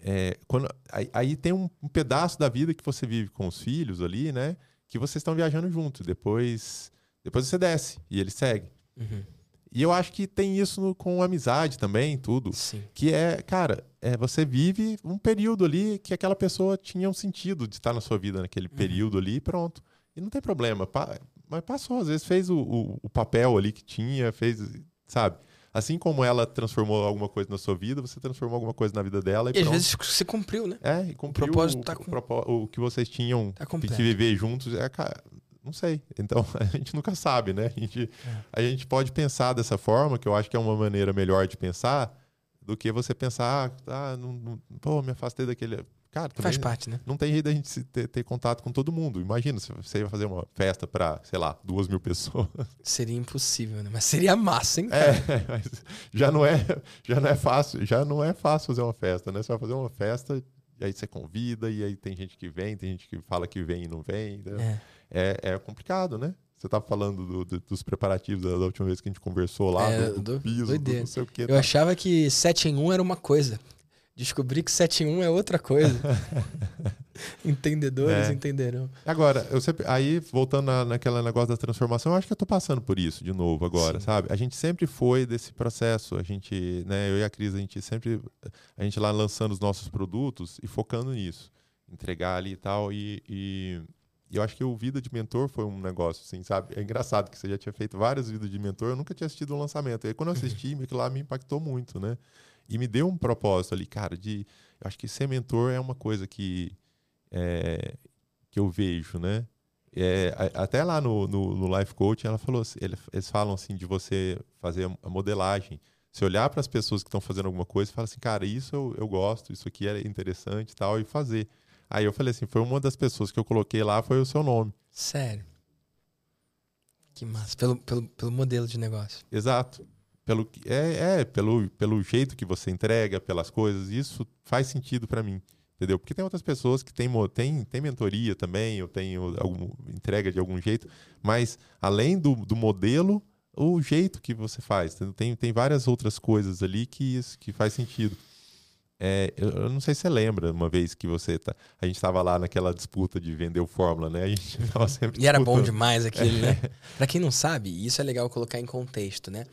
é, quando, aí, aí tem um, um pedaço da vida que você vive com os filhos ali, né? Que vocês estão viajando junto. Depois, depois você desce e ele segue. Uhum. E eu acho que tem isso no- com amizade também, tudo. Sim. Que é, cara, é, você vive um período ali que aquela pessoa tinha um sentido de estar na sua vida naquele Uhum. período ali e pronto. E não tem problema. mas passou, às vezes fez o, o- o papel ali que tinha, fez, sabe? Assim como ela transformou alguma coisa na sua vida, você transformou alguma coisa na vida dela e, E às vezes se cumpriu, né? É, e cumpriu propósito o, tá o com- propó- o que vocês tinham Tá que viver juntos. É, cara, não sei. Então, a gente nunca sabe, né? A gente, É. a gente pode pensar dessa forma, que eu acho que é uma maneira melhor de pensar, do que você pensar, ah, não, não- pô, me afastei daquele. Cara, Faz parte, né? não tem jeito da gente ter, ter contato com todo mundo. Imagina se você ia fazer uma festa para, sei lá, duas mil pessoas. Seria impossível, né? Mas seria massa, hein, cara? É, mas já não é, já não é fácil, já não é fácil fazer uma festa, né? Você vai fazer uma festa e aí você convida e aí tem gente que vem, tem gente que fala que vem e não vem. né? É. É, é complicado, né? Você tá falando do- do- dos preparativos da, última vez que a gente conversou lá, É, do, do do- piso, do doideira. não sei o que. Eu achava que 7 em 1 era uma coisa. Descobri que 7 em 1 é outra coisa. Entendedores É. entenderão. Agora, eu sempre, aí, voltando na, naquele negócio da transformação, eu acho que eu tô passando por isso de novo agora, Sim. sabe? A gente sempre foi desse processo, a gente, né, eu e a Cris, a gente sempre, a gente lá lançando os nossos produtos e focando nisso, entregar ali e tal, e, e, eu acho que o Vida de Mentor foi um negócio, assim, sabe? É engraçado que você já tinha feito várias vidas de mentor, eu nunca tinha assistido um lançamento, e aí quando eu assisti, aquilo lá me impactou muito, né? E me deu um propósito ali, cara, de, eu acho que ser mentor é uma coisa que é, que eu vejo, né? É, até lá no, no, no Life Coaching, ela falou, ele- eles falam assim de você fazer a modelagem. Você olhar para as pessoas que estão fazendo alguma coisa e falar assim, cara, isso eu, eu gosto, isso aqui é interessante e tal, e fazer. Aí eu falei assim, foi uma das pessoas que eu coloquei lá, foi o seu nome. Sério. Que massa. Pelo, pelo, pelo modelo de negócio. Exato. Pelo, é, é pelo, pelo jeito que você entrega, pelas coisas, isso faz sentido para mim. Entendeu? Porque tem outras pessoas que têm tem, tem mentoria também, eu tenho algum, entrega de algum jeito, mas além do, do modelo, o jeito que você faz. entendeu? Tem, tem várias outras coisas ali que, isso, que faz sentido. É, eu, não sei se você lembra uma vez que você tá, a gente estava lá naquela disputa de vender o Fórmula, né? A gente tava sempre E era bom disputando. demais aquele, né? Pra quem não sabe, isso é legal colocar em contexto, né?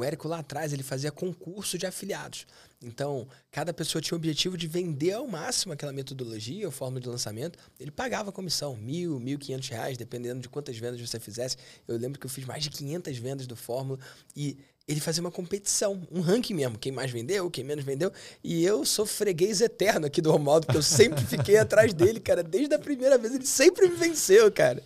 O Érico lá atrás, ele fazia concurso de afiliados. Então, cada pessoa tinha o objetivo de vender ao máximo aquela metodologia ou fórmula de lançamento. Ele pagava comissão, mil, mil quinhentos reais, dependendo de quantas vendas você fizesse. Eu lembro que eu fiz mais de 500 vendas do fórmula e ele fazia uma competição, um ranking mesmo. Quem mais vendeu, quem menos vendeu. E eu sou freguês eterno aqui do Romaldo, porque eu sempre fiquei atrás dele, cara. Desde a primeira vez, ele sempre me venceu, cara.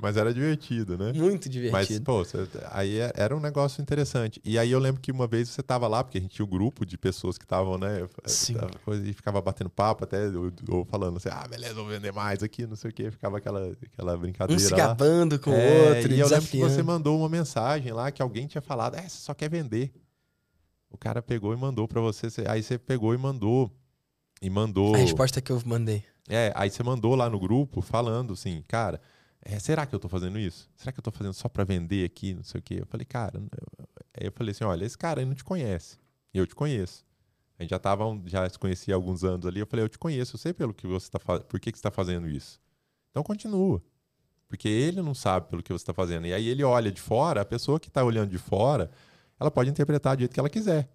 Mas era divertido, né? Muito Mas, divertido. pô, você- aí é- era um negócio interessante. E aí eu lembro que uma vez você tava lá, porque a gente tinha um grupo de pessoas que estavam, né? Sim. coisa- E ficava batendo papo até, ou, ou falando assim, ah, beleza, vou vender mais aqui, não sei o quê. Ficava aquela, aquela um brincadeira se lá. gabando com o É, outro, e eu lembro que você mandou uma mensagem lá que alguém tinha falado, é, você só quer vender. O cara pegou e mandou você. você- Aí você pegou e mandou. E mandou. A resposta que eu mandei. É, aí você mandou lá no grupo falando assim, cara, é, será que eu tô fazendo isso? Será que eu tô fazendo só pra vender aqui, não sei o quê? Eu falei, cara, eu- eu falei assim, olha, esse cara aí não te conhece. Eu te conheço. A gente já tava, já se conhecia há alguns anos ali. Eu falei, eu te conheço, eu sei pelo que você tá fazendo, por que, que você tá fazendo isso. Então continua. Porque ele não sabe pelo que você tá fazendo. E aí ele olha de fora, a pessoa que tá olhando de fora, ela pode interpretar do jeito que ela quiser.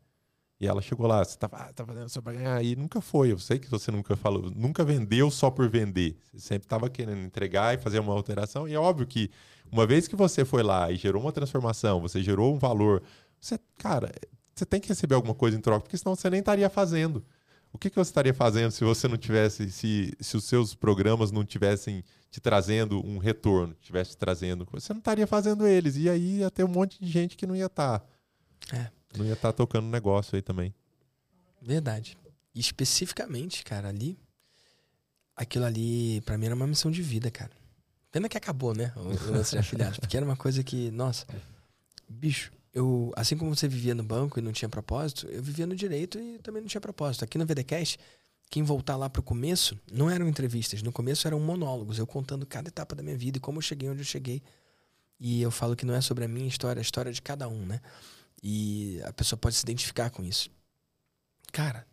E ela chegou lá, você tá, ah, tá fazendo só pra ganhar. E nunca foi. Eu sei que você nunca falou, nunca vendeu só por vender. Você sempre estava querendo entregar e fazer uma alteração. E é óbvio que uma vez que você foi lá e gerou uma transformação, você gerou um valor, você, cara, você tem que receber alguma coisa em troca, porque senão você nem estaria fazendo. O que, que você estaria fazendo se você não tivesse, se, se os seus programas não tivessem te trazendo um retorno, tivesse te trazendo, você não estaria fazendo eles. E aí ia ter um monte de gente que não ia estar. É. Não ia estar tocando negócio aí também. Verdade. E especificamente, cara, ali, aquilo ali, pra mim, era uma missão de vida, cara. Pena que acabou, né? O lance de afiliados. Porque era uma coisa que, nossa, bicho, eu, assim como você vivia no banco e não tinha propósito, eu vivia no direito e também não tinha propósito. Aqui no VDCast, quem voltar lá pro começo, não eram entrevistas. No começo eram monólogos, eu contando cada etapa da minha vida e como eu cheguei onde eu cheguei. E eu falo que não é sobre a minha história, é a história de cada um, né? E a pessoa pode se identificar com isso. Cara,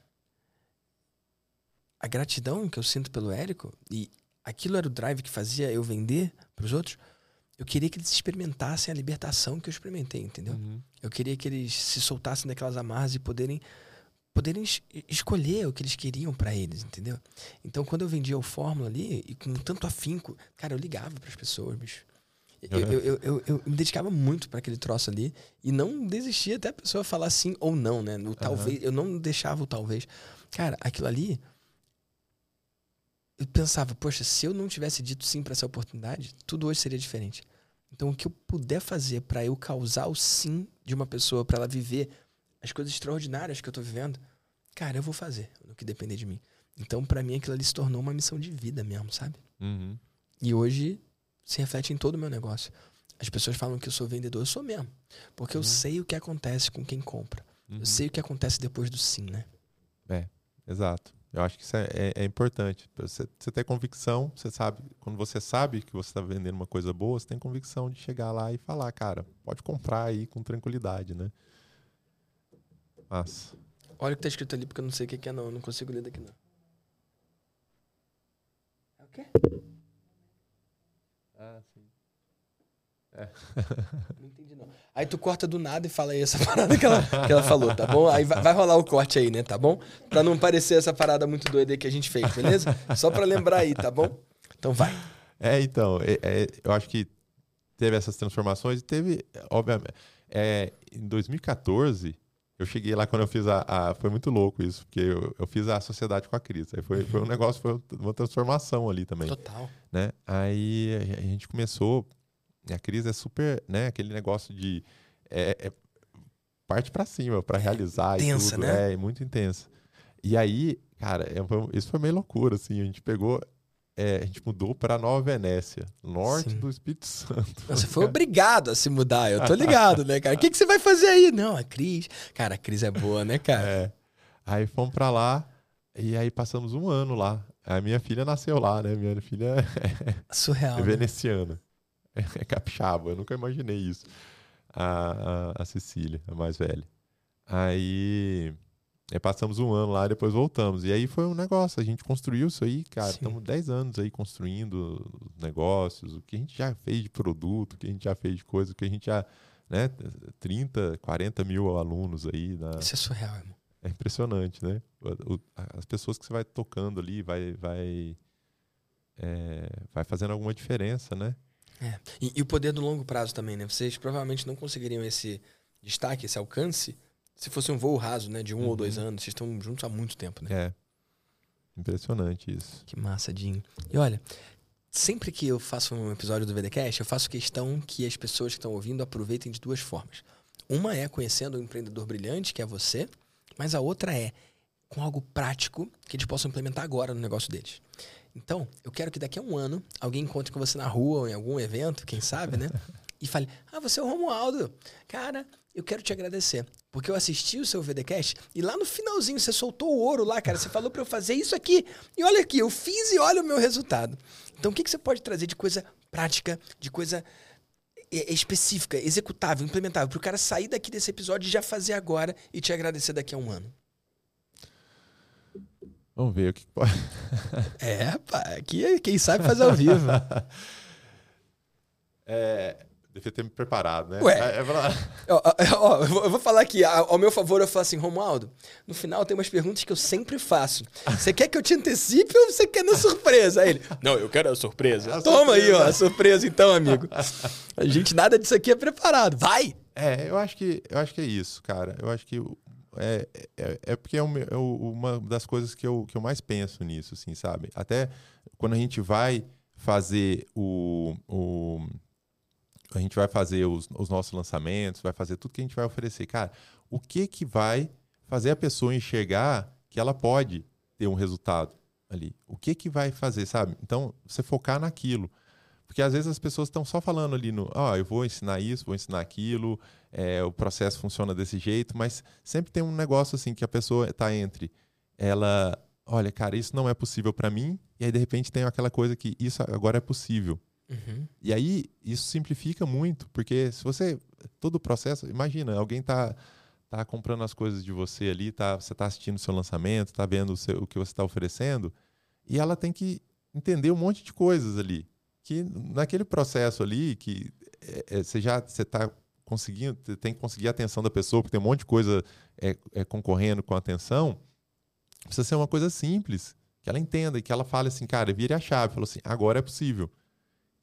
a gratidão que eu sinto pelo Érico, e aquilo era o drive que fazia eu vender para os outros, eu queria que eles experimentassem a libertação que eu experimentei, entendeu? Uhum. Eu queria que eles se soltassem daquelas amarras e poderem poderem es escolher o que eles queriam para eles, entendeu? Então, quando eu vendia o Fórmula ali, e com tanto afinco, cara, eu ligava para as pessoas, bicho. Eu, eu, eu, eu, me dedicava muito para aquele troço ali e não desistia até a pessoa falar sim ou não, né? No talvez, eu não deixava o talvez. Cara, aquilo ali, eu pensava, poxa, se eu não tivesse dito sim para essa oportunidade, tudo hoje seria diferente. Então, o que eu puder fazer para eu causar o sim de uma pessoa, para ela viver as coisas extraordinárias que eu tô vivendo, cara, eu vou fazer, no que depender de mim. Então, para mim, aquilo ali se tornou uma missão de vida mesmo, sabe? Uhum. E hoje se reflete em todo o meu negócio. As pessoas falam que eu sou vendedor, eu sou mesmo. Porque uhum. eu sei o que acontece com quem compra. Uhum. Eu sei o que acontece depois do sim, né? É, exato. Eu acho que isso é, é, é importante. Você, você ter convicção, você sabe, quando você sabe que você está vendendo uma coisa boa, você tem convicção de chegar lá e falar, cara, pode comprar aí com tranquilidade, né? Mas. Olha o que está escrito ali, porque eu não sei o que é, não. Eu não consigo ler daqui, não. É o quê? Ah, sim. É. Não entendi, não. Aí tu corta do nada e fala aí essa parada que ela, que ela falou, tá bom? Aí vai, vai rolar o corte aí, né? Tá bom? Pra não parecer essa parada muito doida aí que a gente fez, beleza? Só pra lembrar aí, tá bom? Então vai. É, então, é, é, eu acho que teve essas transformações e teve, obviamente, é, em 2014, eu cheguei lá quando eu fiz a, a, Foi muito louco isso, porque eu, eu, fiz a sociedade com a Cris. Aí foi, foi um negócio, foi uma transformação ali também. Total. Né? Aí a gente começou. A Cris é super. né? Aquele negócio de. É, é parte para cima, para é realizar. Intensa, né? É, muito intensa. E aí, cara, é, isso foi meio loucura, assim. A gente pegou é, a gente mudou para Nova Venécia, norte Sim. do Espírito Santo. Você foi obrigado a se mudar, eu tô ligado, né, cara? O que, que você vai fazer aí? Não, a Cris. Cara, a Cris é boa, né, cara? É. Aí fomos para lá e aí passamos um ano lá. A minha filha nasceu lá, né? Minha filha é, Surreal, é veneziana, né? é capixaba. Eu nunca imaginei isso. A, a, a Cecília, a mais velha. Aí Aí passamos um ano lá, depois voltamos. E aí foi um negócio, a gente construiu isso aí, cara. Estamos 10 anos aí construindo negócios, o que a gente já fez de produto, o que a gente já fez de coisa, o que a gente já. Né, 30, 40 mil alunos aí. Na... Isso é surreal, irmão. É impressionante, né? O, as pessoas que você vai tocando ali, vai, vai, é, vai fazendo alguma diferença, né? É. E, e, o poder do longo prazo também, né? Vocês provavelmente não conseguiriam esse destaque, esse alcance, se fosse um voo raso, né? De um uhum. ou dois uhum. anos, vocês estão juntos há muito tempo, né? É. Impressionante isso. Que massa, Dinho. E olha, sempre que eu faço um episódio do VDCast, eu faço questão que as pessoas que estão ouvindo aproveitem de duas formas. Uma é conhecendo um empreendedor brilhante, que é você, mas a outra é com algo prático que eles possam implementar agora no negócio deles. Então, eu quero que daqui a um ano alguém encontre com você na rua ou em algum evento, quem sabe, né? E fale: Ah, você é o Romualdo. Cara, eu quero te agradecer. Porque eu assisti o seu VDcast e lá no finalzinho você soltou o ouro lá, cara. Você falou para eu fazer isso aqui. E olha aqui, eu fiz e olha o meu resultado. Então o que, que você pode trazer de coisa prática, de coisa específica, executável, implementável, para o cara sair daqui desse episódio e já fazer agora e te agradecer daqui a um ano? Vamos ver o que pode. é, pá, aqui quem sabe faz ao vivo. é, Devia ter me preparado, né? Ué. É, é ó, ó, eu vou falar aqui, ao meu favor, eu falo assim, Romualdo, no final tem umas perguntas que eu sempre faço. Você quer que eu te antecipe ou você quer na surpresa? Aí ele, não, eu quero a surpresa. A Toma surpresa. aí, ó, a surpresa então, amigo. A gente, nada disso aqui é preparado. Vai! É, eu acho que, eu acho que é isso, cara. Eu acho que é, é, é porque é, é uma das coisas que eu, que eu mais penso nisso, assim, sabe? Até quando a gente vai fazer o, o a gente vai fazer os, os nossos lançamentos, vai fazer tudo que a gente vai oferecer. Cara, o que que vai fazer a pessoa enxergar que ela pode ter um resultado ali. O que que vai fazer, sabe? Então, você focar naquilo. Porque às vezes as pessoas estão só falando ali no, ah, eu vou ensinar isso, vou ensinar aquilo, é, o processo funciona desse jeito, mas sempre tem um negócio assim que a pessoa está entre ela, olha, cara, isso não é possível para mim, e aí de repente tem aquela coisa que isso agora é possível. Uhum. E aí isso simplifica muito, porque se você todo o processo, imagina, alguém está tá comprando as coisas de você ali, tá, você está assistindo o seu lançamento, está vendo o, seu, o que você está oferecendo, e ela tem que entender um monte de coisas ali. Que naquele processo ali, que é, é, você já você está conseguindo, tem que conseguir a atenção da pessoa, porque tem um monte de coisa é, é, concorrendo com a atenção, precisa ser uma coisa simples, que ela entenda e que ela fale assim, cara, vire a chave, falou assim, agora é possível.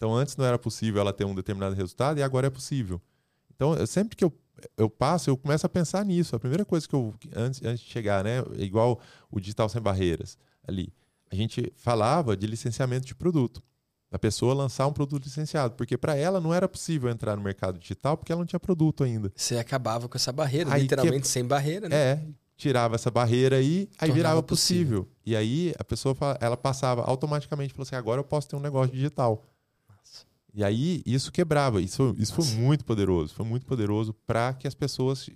Então, antes não era possível ela ter um determinado resultado e agora é possível. Então, eu, sempre que eu eu passo, eu começo a pensar nisso. A primeira coisa que eu, antes, antes de chegar, né, igual o Digital Sem Barreiras, ali, a gente falava de licenciamento de produto. A pessoa lançar um produto licenciado, porque para ela não era possível entrar no mercado digital porque ela não tinha produto ainda. Você acabava com essa barreira, aí literalmente que, sem barreira, né? É, tirava essa barreira aí, aí Tornava virava possível. possível. E aí a pessoa ela passava automaticamente, falou assim: agora eu posso ter um negócio digital. E aí isso quebrava. Isso, isso foi muito poderoso. Foi muito poderoso para que as pessoas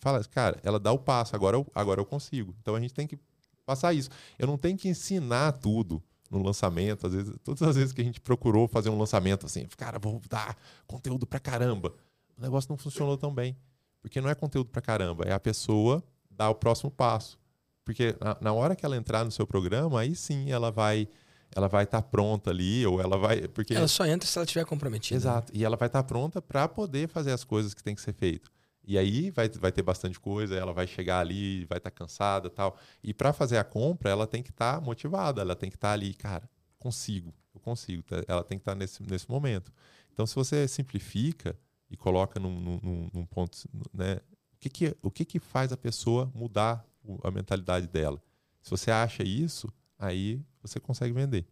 falam, cara, ela dá o passo, agora eu, agora eu consigo. Então a gente tem que passar isso. Eu não tenho que ensinar tudo no lançamento. Às vezes, todas as vezes que a gente procurou fazer um lançamento assim, cara, vou dar conteúdo pra caramba. O negócio não funcionou tão bem. Porque não é conteúdo pra caramba, é a pessoa dar o próximo passo. Porque na, na hora que ela entrar no seu programa, aí sim ela vai ela vai estar tá pronta ali, ou ela vai. Porque... Ela só entra se ela estiver comprometida. Exato. E ela vai estar tá pronta para poder fazer as coisas que tem que ser feito. E aí vai, vai ter bastante coisa, ela vai chegar ali, vai estar tá cansada tal. E para fazer a compra, ela tem que estar tá motivada, ela tem que estar tá ali, cara, consigo, eu consigo. Tá? Ela tem que estar nesse, nesse momento. Então, se você simplifica e coloca num, num, num ponto, né? O que, que, o que, que faz a pessoa mudar a mentalidade dela? Se você acha isso, aí você consegue vender.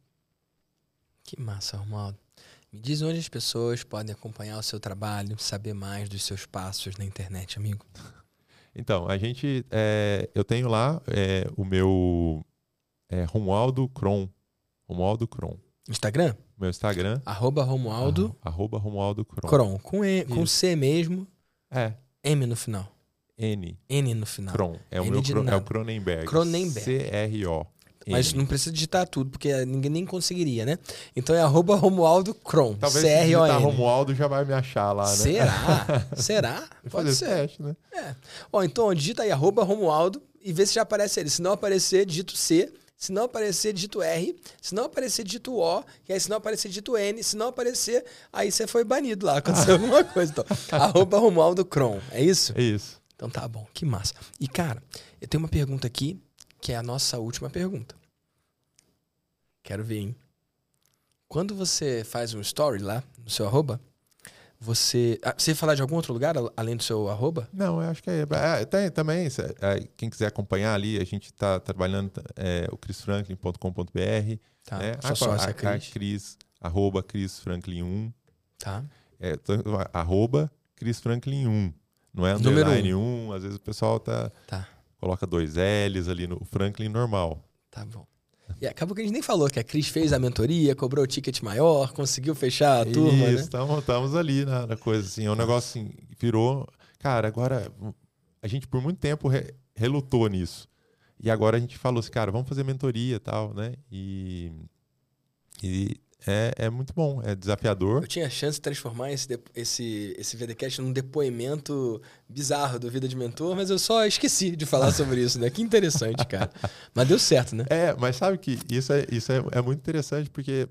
Que massa, Romualdo. Me diz onde as pessoas podem acompanhar o seu trabalho, saber mais dos seus passos na internet, amigo. Então, a gente. É, eu tenho lá é, o meu é, Romualdo Cron. Romualdo Cron. Instagram? Meu Instagram. Arroba Romualdo. Arroba Romualdo Cron. Cron. Com, e, com C mesmo. É. M no final. N. N no final. Cron. É, o, meu, é o Cronenberg. Cronenberg. C-R-O. Mas não precisa digitar tudo, porque ninguém nem conseguiria, né? Então é arroba Romualdo Cron. Talvez se Romualdo já vai me achar lá, né? Será? Será? Pode ser. Teste, né? É. Ó, então digita aí arroba Romualdo e vê se já aparece ele. Se não aparecer, digito C. Se não aparecer, digito R. Se não aparecer, digito O. E aí, se não aparecer, digito N. Se não aparecer, aí você foi banido lá. Aconteceu alguma coisa. Então, arroba Romualdo Cron. É isso? É isso. Então tá bom. Que massa. E, cara, eu tenho uma pergunta aqui que é a nossa última pergunta. Quero ver, hein? Quando você faz um story lá no seu arroba, você. Ah, você ia falar de algum outro lugar além do seu arroba? Não, eu acho que é. é tem também, é, quem quiser acompanhar ali, a gente está trabalhando é, o chrisfranklin.com.br. Tá. Né? Sua a, sócia, a, Cris. A Cris, arroba chrisfranklin1. Tá. É, arroba chrisfranklin1. Não é underline 1. Um. Às vezes o pessoal tá, tá. Coloca dois L's ali no Franklin normal. Tá bom. E acabou que a gente nem falou que a Cris fez a mentoria, cobrou o ticket maior, conseguiu fechar a turma. Isso, né? estamos ali na, na, coisa, assim. É um negócio assim, virou. Cara, agora a gente por muito tempo re, relutou nisso. E agora a gente falou assim, cara, vamos fazer mentoria e tal, né? E, e é, é muito bom, é desafiador. Eu tinha a chance de transformar esse, esse, esse VDCast num depoimento bizarro do Vida de Mentor, mas eu só esqueci de falar sobre isso, né? Que interessante, cara. Mas deu certo, né? É, mas sabe que isso é, isso é, é muito interessante porque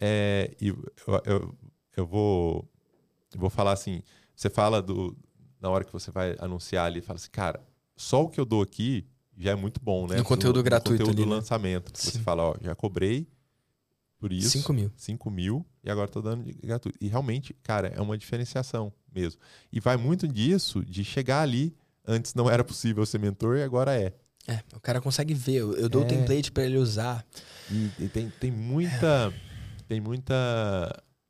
é, eu, eu, eu vou, eu vou falar assim, você fala do, na hora que você vai anunciar ali, fala assim, cara, só o que eu dou aqui já é muito bom, né? No conteúdo do, gratuito. No conteúdo ali, do né? lançamento. Você fala, ó, já cobrei por isso. 5 mil. 5 mil e agora estou dando gratuito. E realmente, cara, é uma diferenciação mesmo. E vai muito disso de chegar ali. Antes não era possível ser mentor e agora é. É, o cara consegue ver. Eu, eu dou é. o template para ele usar. E, e, tem, tem muita. É. Tem muita.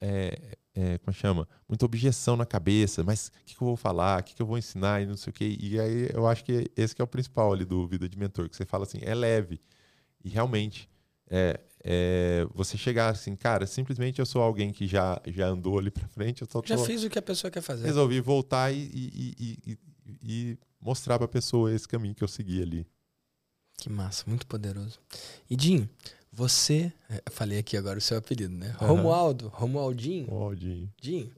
É, é, como chama? Muita objeção na cabeça, mas o que, que, eu vou falar, o que, que, eu vou ensinar e não sei o quê. E aí eu acho que esse que é o principal ali do Vida de Mentor, que você fala assim, é leve. E realmente, é, é, você chegar assim, cara, simplesmente eu sou alguém que já, já andou ali para frente, eu só já fiz o que a pessoa quer fazer. Resolvi voltar e, e, e, e mostrar para a pessoa esse caminho que eu segui ali. Que massa, muito poderoso. E Dinho, você, é, falei aqui agora o seu apelido, né? Uhum. Romualdo, Romualdinho. Romualdinho. Dinho.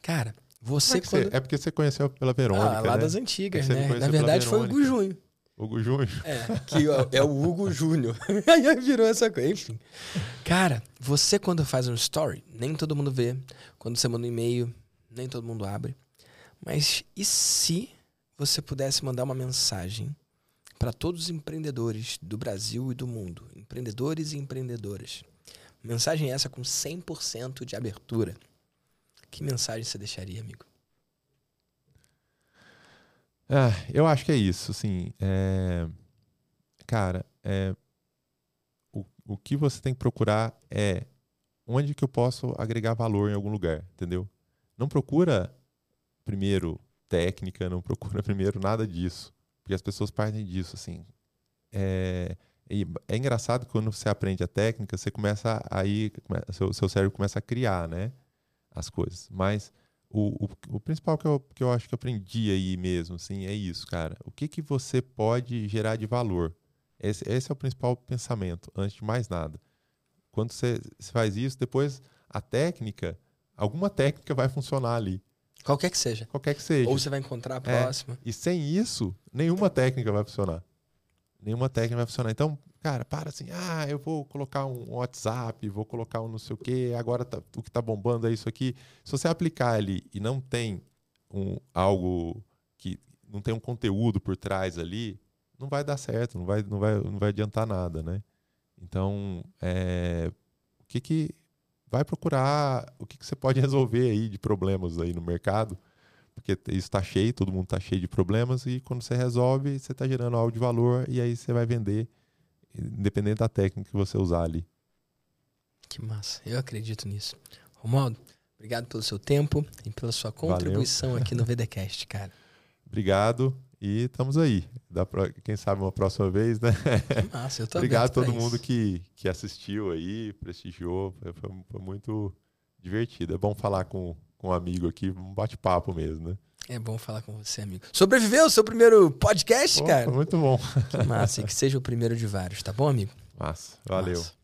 Cara, você, é, quando... você é porque você conheceu pela Verônica, ah, lá né? das antigas, né? Na verdade foi o Júnior. Hugo Júnior. É, que é o Hugo Júnior. Aí virou essa coisa. Enfim. Cara, você quando faz um story, nem todo mundo vê. Quando você manda um e-mail, nem todo mundo abre. Mas e se você pudesse mandar uma mensagem para todos os empreendedores do Brasil e do mundo, empreendedores e empreendedoras? Mensagem essa com 100% de abertura. Que mensagem você deixaria, amigo? Ah, eu acho que é isso, assim. É... Cara, é... O, o que você tem que procurar é onde que eu posso agregar valor em algum lugar, entendeu? Não procura primeiro técnica, não procura primeiro nada disso, porque as pessoas partem disso, assim. É, é engraçado que quando você aprende a técnica, você começa aí, seu, seu cérebro começa a criar, né, as coisas. Mas o, o, o, principal que eu, que eu acho que eu aprendi aí mesmo, assim, é isso, cara. O que, que você pode gerar de valor? Esse, esse é o principal pensamento, antes de mais nada. Quando você, você faz isso, depois a técnica, alguma técnica vai funcionar ali. Qualquer que seja. Qualquer que seja. Ou você vai encontrar a é, próxima. É, e sem isso, nenhuma técnica vai funcionar. Nenhuma técnica vai funcionar. Então, cara, para assim, ah, eu vou colocar um WhatsApp, vou colocar um não sei o quê, agora tá, o que está bombando é isso aqui. Se você aplicar ali e não tem um, algo que não tem um conteúdo por trás ali, não vai dar certo, não vai, não vai, não vai adiantar nada, né? Então, é, o que que vai procurar o que, que você pode resolver aí de problemas aí no mercado, porque isso está cheio, todo mundo está cheio de problemas e quando você resolve, você está gerando algo de valor e aí você vai vender independente da técnica que você usar ali. Que massa, eu acredito nisso. Romualdo, obrigado pelo seu tempo e pela sua contribuição Valeu. aqui no VDcast, cara. obrigado e estamos aí. Pra, quem sabe uma próxima vez, né? Que massa, eu tô Obrigado a todo mundo que, que assistiu aí, prestigiou. Foi, foi, foi, muito divertido. É bom falar com, com um amigo aqui, um bate-papo mesmo, né? É bom falar com você, amigo. Sobreviveu o seu primeiro podcast, Pô, cara? Muito bom. Que massa, e que seja o primeiro de vários, tá bom, amigo? Massa, valeu. Massa.